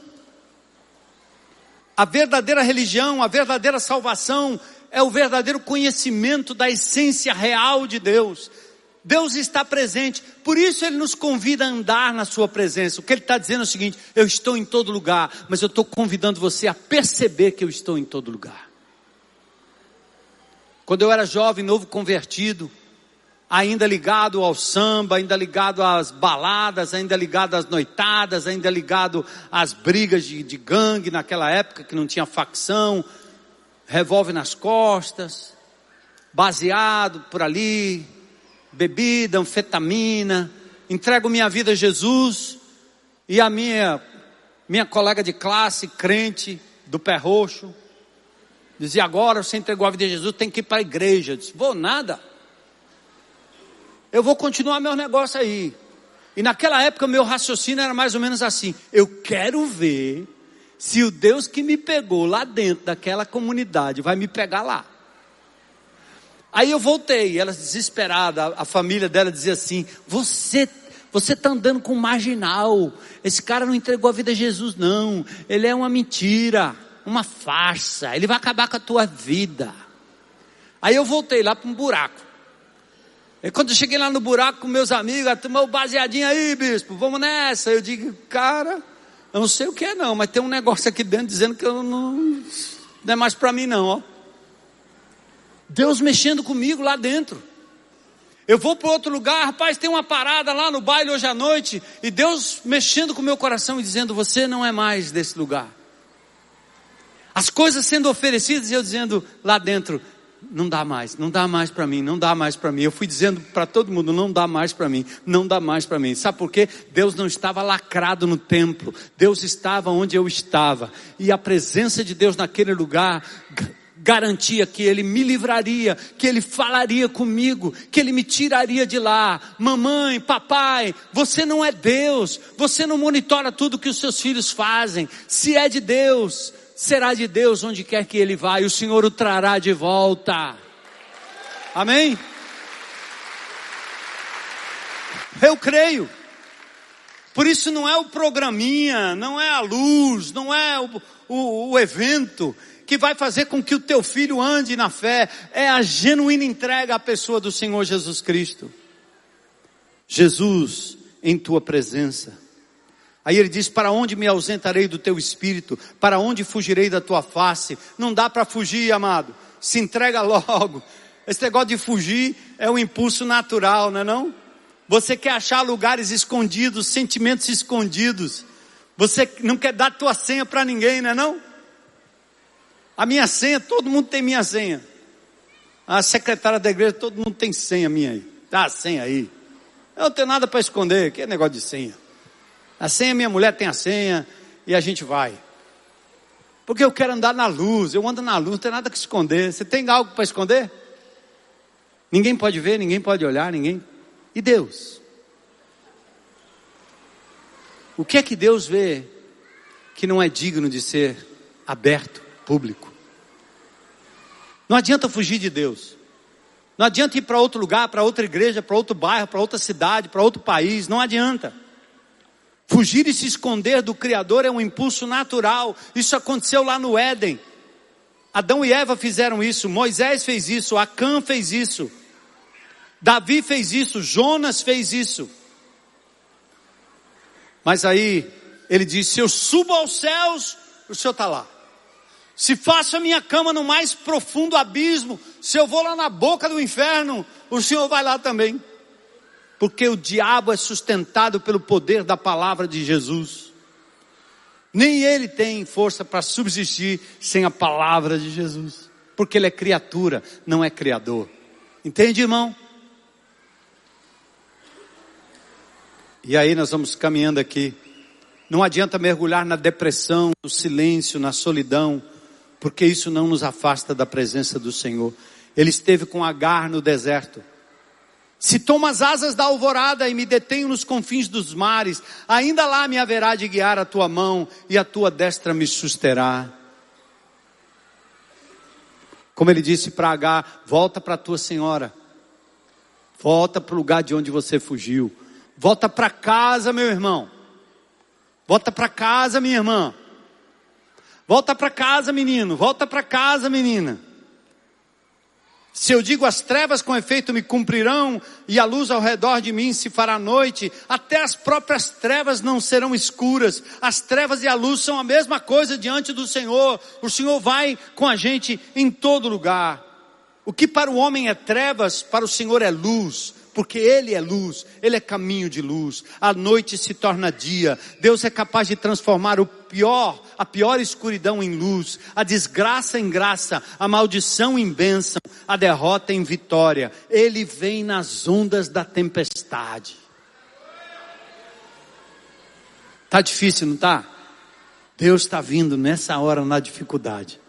A verdadeira religião, a verdadeira salvação é o verdadeiro conhecimento da essência real de Deus. Deus está presente, por isso Ele nos convida a andar na Sua presença. O que Ele está dizendo é o seguinte: eu estou em todo lugar, mas eu estou convidando você a perceber que eu estou em todo lugar. Quando eu era jovem, novo convertido, ainda ligado ao samba, ainda ligado às baladas, ainda ligado às noitadas, ainda ligado às brigas de, de gangue naquela época que não tinha facção, revólver nas costas, baseado por ali, bebida, anfetamina, entrego minha vida a Jesus e a minha minha colega de classe, crente do pé roxo, Dizia, agora você entregou a vida a Jesus, tem que ir para a igreja. Eu disse, vou nada. Eu vou continuar meu negócio aí. E naquela época meu raciocínio era mais ou menos assim: eu quero ver se o Deus que me pegou lá dentro daquela comunidade vai me pegar lá. Aí eu voltei, ela desesperada, a família dela dizia assim: você você está andando com um marginal. Esse cara não entregou a vida a Jesus, não. Ele é uma mentira uma farsa, ele vai acabar com a tua vida. Aí eu voltei lá para um buraco. E quando eu cheguei lá no buraco com meus amigos, tomou baseadinho aí, bispo, vamos nessa. Eu digo, cara, eu não sei o que é não, mas tem um negócio aqui dentro dizendo que eu não, não é mais para mim não, ó. Deus mexendo comigo lá dentro. Eu vou para outro lugar, rapaz, tem uma parada lá no baile hoje à noite, e Deus mexendo com o meu coração e dizendo: Você não é mais desse lugar. As coisas sendo oferecidas e eu dizendo lá dentro, não dá mais, não dá mais para mim, não dá mais para mim. Eu fui dizendo para todo mundo, não dá mais para mim, não dá mais para mim. Sabe por quê? Deus não estava lacrado no templo. Deus estava onde eu estava. E a presença de Deus naquele lugar garantia que ele me livraria, que ele falaria comigo, que ele me tiraria de lá. Mamãe, papai, você não é Deus. Você não monitora tudo que os seus filhos fazem. Se é de Deus, será de Deus onde quer que ele vá, e o Senhor o trará de volta. Amém? Eu creio. Por isso não é o programinha, não é a luz, não é o, o, o evento que vai fazer com que o teu filho ande na fé, é a genuína entrega à pessoa do Senhor Jesus Cristo. Jesus em tua presença. Aí ele diz: Para onde me ausentarei do teu espírito? Para onde fugirei da tua face? Não dá para fugir, amado. Se entrega logo. Esse negócio de fugir é um impulso natural, não é não? Você quer achar lugares escondidos, sentimentos escondidos. Você não quer dar tua senha para ninguém, não é não? A minha senha, todo mundo tem minha senha. A secretária da igreja, todo mundo tem senha minha aí. Dá a senha aí. Eu não tenho nada para esconder, que é negócio de senha. A senha, minha mulher tem a senha e a gente vai. Porque eu quero andar na luz, eu ando na luz, não tem nada que esconder. Você tem algo para esconder? Ninguém pode ver, ninguém pode olhar, ninguém. E Deus? O que é que Deus vê que não é digno de ser aberto, público? Não adianta fugir de Deus. Não adianta ir para outro lugar, para outra igreja, para outro bairro, para outra cidade, para outro país. Não adianta. Fugir e se esconder do Criador é um impulso natural. Isso aconteceu lá no Éden. Adão e Eva fizeram isso, Moisés fez isso, Acã fez isso, Davi fez isso, Jonas fez isso. Mas aí ele disse: Se eu subo aos céus, o Senhor está lá. Se faço a minha cama no mais profundo abismo, se eu vou lá na boca do inferno, o Senhor vai lá também porque o diabo é sustentado pelo poder da palavra de Jesus. Nem ele tem força para subsistir sem a palavra de Jesus, porque ele é criatura, não é criador. Entende, irmão? E aí nós vamos caminhando aqui. Não adianta mergulhar na depressão, no silêncio, na solidão, porque isso não nos afasta da presença do Senhor. Ele esteve com Agar no deserto. Se tomo as asas da alvorada e me detenho nos confins dos mares, ainda lá me haverá de guiar a tua mão e a tua destra me susterá. Como ele disse para Agar, volta para a tua senhora. Volta para o lugar de onde você fugiu. Volta para casa, meu irmão. Volta para casa, minha irmã. Volta para casa, menino. Volta para casa, menina. Se eu digo as trevas com efeito me cumprirão, e a luz ao redor de mim se fará noite, até as próprias trevas não serão escuras. As trevas e a luz são a mesma coisa diante do Senhor. O Senhor vai com a gente em todo lugar. O que para o homem é trevas, para o Senhor é luz porque Ele é luz, Ele é caminho de luz. A noite se torna dia. Deus é capaz de transformar o pior, a pior escuridão em luz, a desgraça em graça, a maldição em bênção, a derrota em vitória. Ele vem nas ondas da tempestade. Tá difícil, não tá? Deus está vindo nessa hora na dificuldade.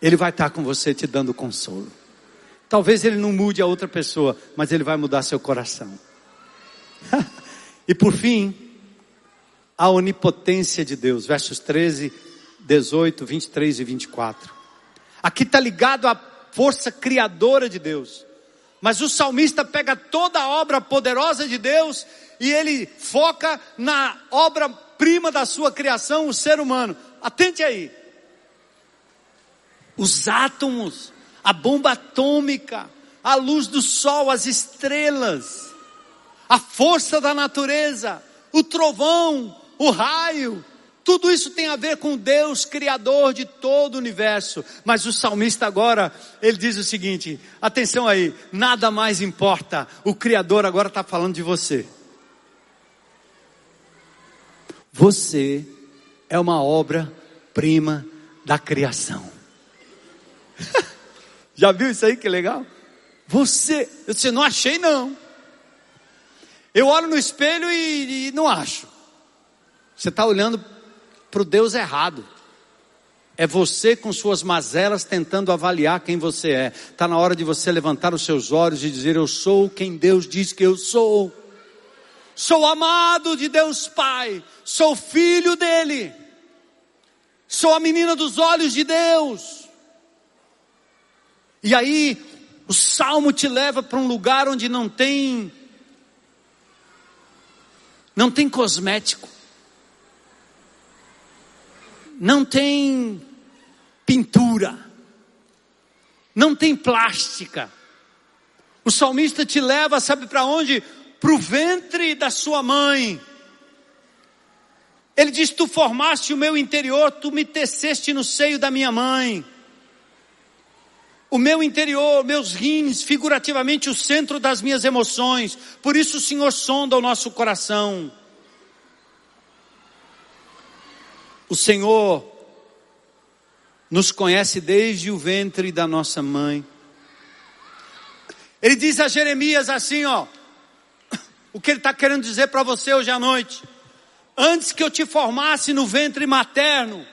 Ele vai estar com você te dando consolo. Talvez ele não mude a outra pessoa, mas ele vai mudar seu coração. e por fim, a onipotência de Deus, versos 13, 18, 23 e 24. Aqui está ligado à força criadora de Deus. Mas o salmista pega toda a obra poderosa de Deus e ele foca na obra-prima da sua criação, o ser humano. Atente aí. Os átomos a bomba atômica, a luz do sol, as estrelas, a força da natureza, o trovão, o raio, tudo isso tem a ver com Deus, Criador de todo o universo. Mas o salmista agora, ele diz o seguinte: atenção aí, nada mais importa, o Criador agora está falando de você. Você é uma obra-prima da criação. Já viu isso aí que legal? Você, eu disse, não achei não. Eu olho no espelho e, e não acho. Você está olhando para o Deus errado. É você com suas mazelas tentando avaliar quem você é. Está na hora de você levantar os seus olhos e dizer: Eu sou quem Deus diz que eu sou. Sou amado de Deus Pai. Sou filho dele. Sou a menina dos olhos de Deus. E aí, o salmo te leva para um lugar onde não tem não tem cosmético. Não tem pintura. Não tem plástica. O salmista te leva, sabe para onde? Para o ventre da sua mãe. Ele diz: Tu formaste o meu interior, tu me teceste no seio da minha mãe. O meu interior, meus rins, figurativamente o centro das minhas emoções. Por isso o Senhor sonda o nosso coração. O Senhor nos conhece desde o ventre da nossa mãe. Ele diz a Jeremias assim, ó, o que ele está querendo dizer para você hoje à noite. Antes que eu te formasse no ventre materno,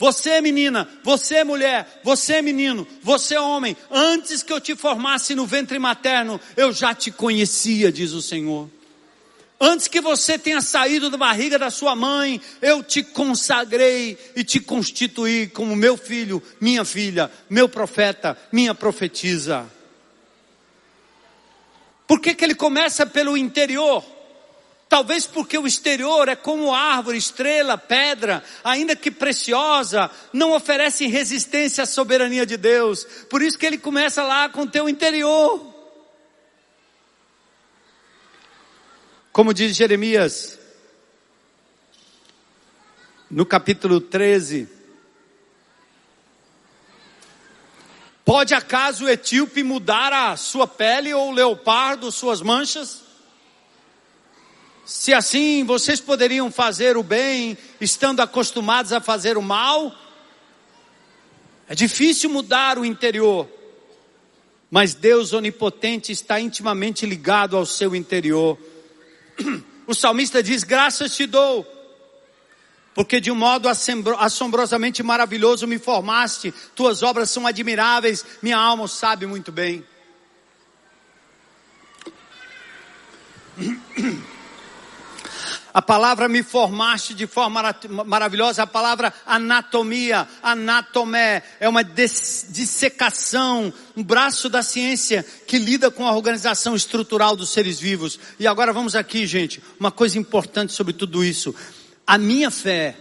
você menina, você mulher, você menino, você homem, antes que eu te formasse no ventre materno, eu já te conhecia, diz o Senhor. Antes que você tenha saído da barriga da sua mãe, eu te consagrei e te constituí como meu filho, minha filha, meu profeta, minha profetisa. Por que, que ele começa pelo interior? Talvez porque o exterior é como árvore, estrela, pedra, ainda que preciosa, não oferece resistência à soberania de Deus. Por isso que ele começa lá com o teu interior. Como diz Jeremias, no capítulo 13, Pode acaso o etíope mudar a sua pele ou o leopardo suas manchas? Se assim vocês poderiam fazer o bem, estando acostumados a fazer o mal, é difícil mudar o interior, mas Deus onipotente está intimamente ligado ao seu interior. O salmista diz: Graças te dou, porque de um modo assombrosamente maravilhoso me formaste, tuas obras são admiráveis, minha alma sabe muito bem. A palavra me formaste de forma maravilhosa, a palavra anatomia, anatomé, é uma dissecação, um braço da ciência que lida com a organização estrutural dos seres vivos. E agora vamos aqui, gente, uma coisa importante sobre tudo isso. A minha fé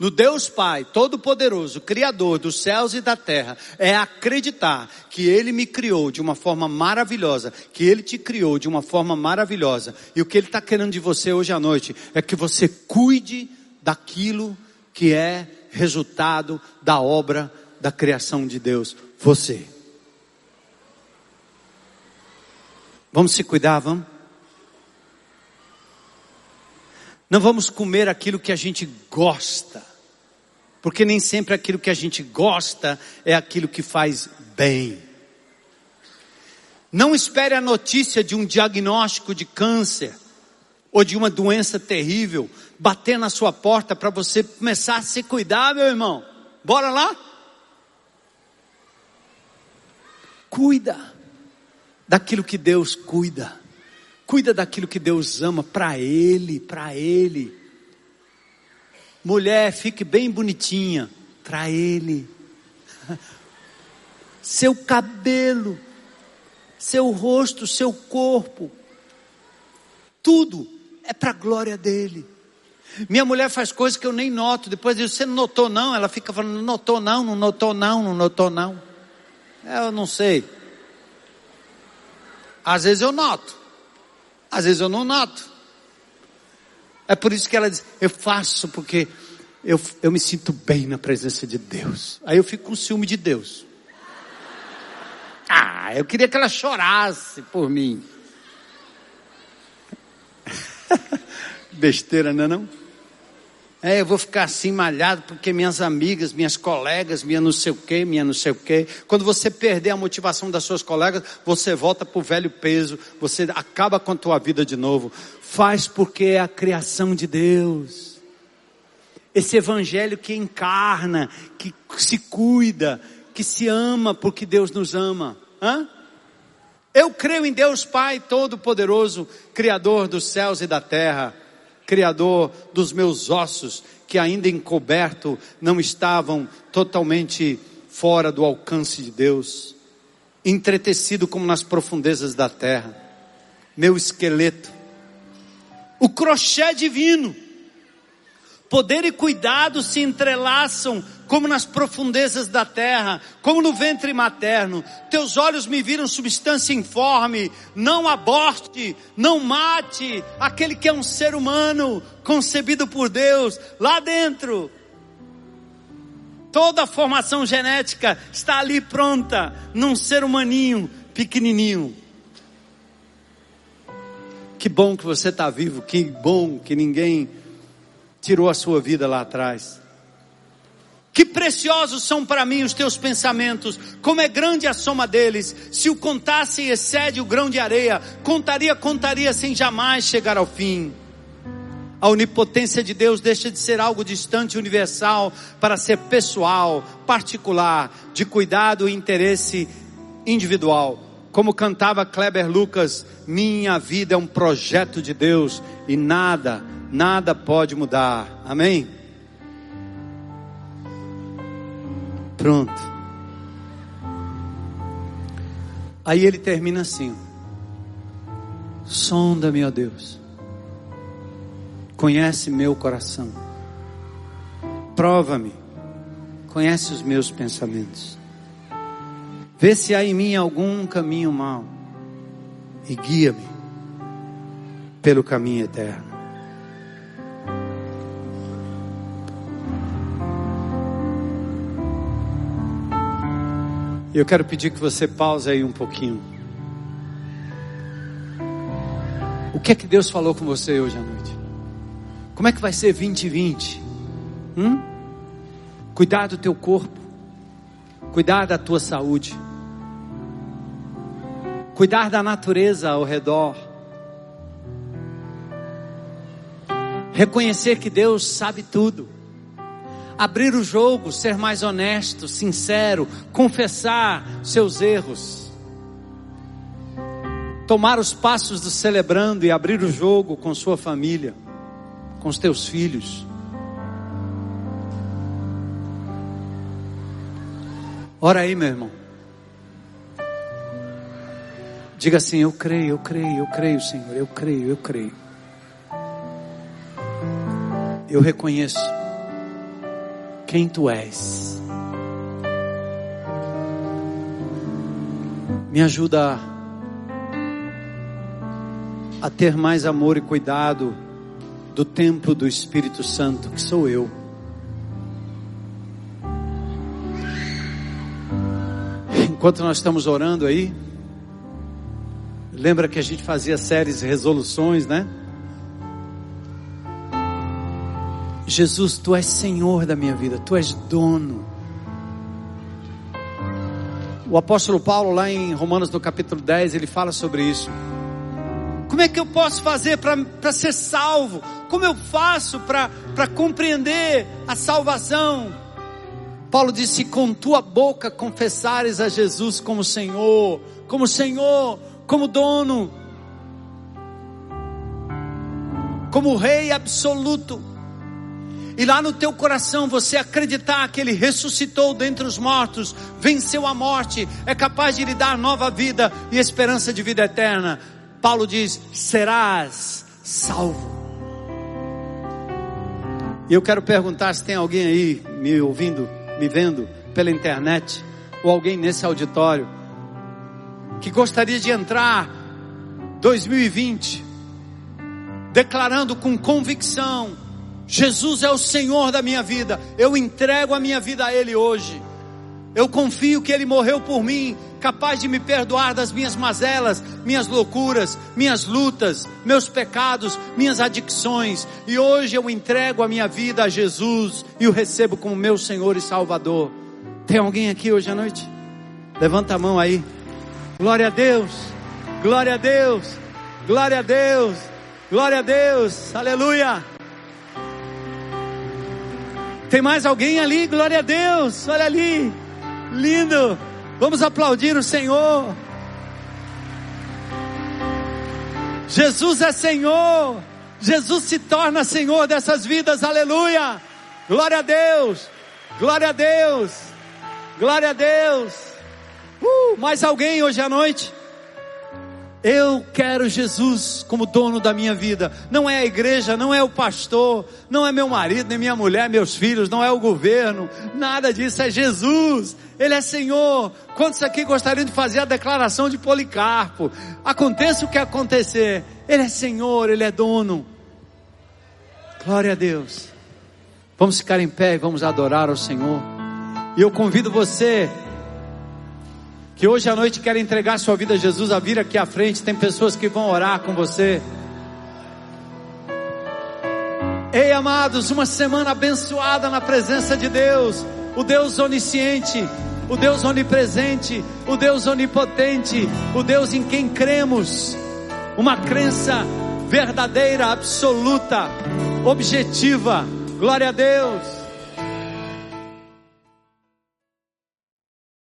no Deus Pai, Todo-Poderoso, Criador dos céus e da terra, é acreditar que Ele me criou de uma forma maravilhosa, que Ele te criou de uma forma maravilhosa. E o que Ele está querendo de você hoje à noite é que você cuide daquilo que é resultado da obra da criação de Deus, você. Vamos se cuidar, vamos? Não vamos comer aquilo que a gente gosta. Porque nem sempre aquilo que a gente gosta é aquilo que faz bem. Não espere a notícia de um diagnóstico de câncer ou de uma doença terrível bater na sua porta para você começar a se cuidar, meu irmão. Bora lá? Cuida daquilo que Deus cuida. Cuida daquilo que Deus ama para Ele, para Ele. Mulher, fique bem bonitinha para ele. Seu cabelo, seu rosto, seu corpo, tudo é para a glória dele. Minha mulher faz coisas que eu nem noto. Depois diz, você não notou não? Ela fica falando, notou não, não notou não, não notou não. Eu não sei. Às vezes eu noto. Às vezes eu não noto. É por isso que ela diz: Eu faço porque eu, eu me sinto bem na presença de Deus. Aí eu fico com ciúme de Deus. Ah, eu queria que ela chorasse por mim. Besteira, não é não? É, eu vou ficar assim malhado porque minhas amigas, minhas colegas, minha não sei o quê, minha não sei o quê. Quando você perder a motivação das suas colegas, você volta para o velho peso, você acaba com a tua vida de novo faz porque é a criação de Deus. Esse evangelho que encarna, que se cuida, que se ama porque Deus nos ama. Hã? Eu creio em Deus Pai Todo-Poderoso, Criador dos céus e da terra, Criador dos meus ossos, que ainda encoberto não estavam totalmente fora do alcance de Deus, entretecido como nas profundezas da terra, meu esqueleto o crochê divino. Poder e cuidado se entrelaçam como nas profundezas da terra, como no ventre materno. Teus olhos me viram substância informe. Não aborte, não mate aquele que é um ser humano concebido por Deus lá dentro. Toda a formação genética está ali pronta, num ser humaninho, pequenininho. Que bom que você está vivo, que bom que ninguém tirou a sua vida lá atrás. Que preciosos são para mim os teus pensamentos, como é grande a soma deles. Se o contasse excede o grão de areia, contaria, contaria sem jamais chegar ao fim. A onipotência de Deus deixa de ser algo distante, universal, para ser pessoal, particular, de cuidado e interesse individual. Como cantava Kleber Lucas, minha vida é um projeto de Deus e nada, nada pode mudar. Amém? Pronto. Aí ele termina assim: Sonda-me, ó Deus conhece meu coração. Prova-me, conhece os meus pensamentos. Vê se há em mim algum caminho mau e guia-me pelo caminho eterno. Eu quero pedir que você pause aí um pouquinho. O que é que Deus falou com você hoje à noite? Como é que vai ser 2020? Hum? Cuidar do teu corpo, cuidar da tua saúde, cuidar da natureza ao redor, reconhecer que Deus sabe tudo, abrir o jogo, ser mais honesto, sincero, confessar seus erros, tomar os passos do celebrando e abrir o jogo com sua família com os teus filhos. Ora aí, meu irmão. Diga assim: Eu creio, eu creio, eu creio, Senhor, eu creio, eu creio. Eu reconheço quem tu és. Me ajuda a ter mais amor e cuidado do templo do Espírito Santo, que sou eu. Enquanto nós estamos orando aí, lembra que a gente fazia séries resoluções, né? Jesus, tu és Senhor da minha vida, tu és dono. O apóstolo Paulo, lá em Romanos no capítulo 10, ele fala sobre isso. Como é que eu posso fazer para ser salvo? Como eu faço para compreender a salvação? Paulo disse: com tua boca confessares a Jesus como Senhor, como Senhor, como dono, como Rei absoluto. E lá no teu coração você acreditar que Ele ressuscitou dentre os mortos, venceu a morte, é capaz de lhe dar nova vida e esperança de vida eterna. Paulo diz: serás salvo. E eu quero perguntar se tem alguém aí me ouvindo, me vendo pela internet, ou alguém nesse auditório, que gostaria de entrar 2020 declarando com convicção: Jesus é o Senhor da minha vida, eu entrego a minha vida a Ele hoje. Eu confio que Ele morreu por mim, capaz de me perdoar das minhas mazelas, minhas loucuras, minhas lutas, meus pecados, minhas adicções. E hoje eu entrego a minha vida a Jesus e o recebo como meu Senhor e Salvador. Tem alguém aqui hoje à noite? Levanta a mão aí. Glória a Deus, glória a Deus, glória a Deus, glória a Deus, aleluia. Tem mais alguém ali? Glória a Deus, olha ali. Lindo! Vamos aplaudir o Senhor. Jesus é Senhor. Jesus se torna Senhor dessas vidas. Aleluia! Glória a Deus! Glória a Deus! Glória a Deus! Uh, mais alguém hoje à noite? Eu quero Jesus como dono da minha vida. Não é a igreja, não é o pastor, não é meu marido, nem minha mulher, meus filhos, não é o governo. Nada disso, é Jesus. Ele é Senhor. Quantos aqui gostariam de fazer a declaração de Policarpo? Aconteça o que acontecer, Ele é Senhor, Ele é dono. Glória a Deus. Vamos ficar em pé e vamos adorar ao Senhor. E eu convido você que hoje à noite quer entregar sua vida a Jesus a vir aqui à frente. Tem pessoas que vão orar com você. Ei, amados, uma semana abençoada na presença de Deus, o Deus onisciente, o Deus onipresente, o Deus onipotente, o Deus em quem cremos. Uma crença verdadeira, absoluta, objetiva. Glória a Deus.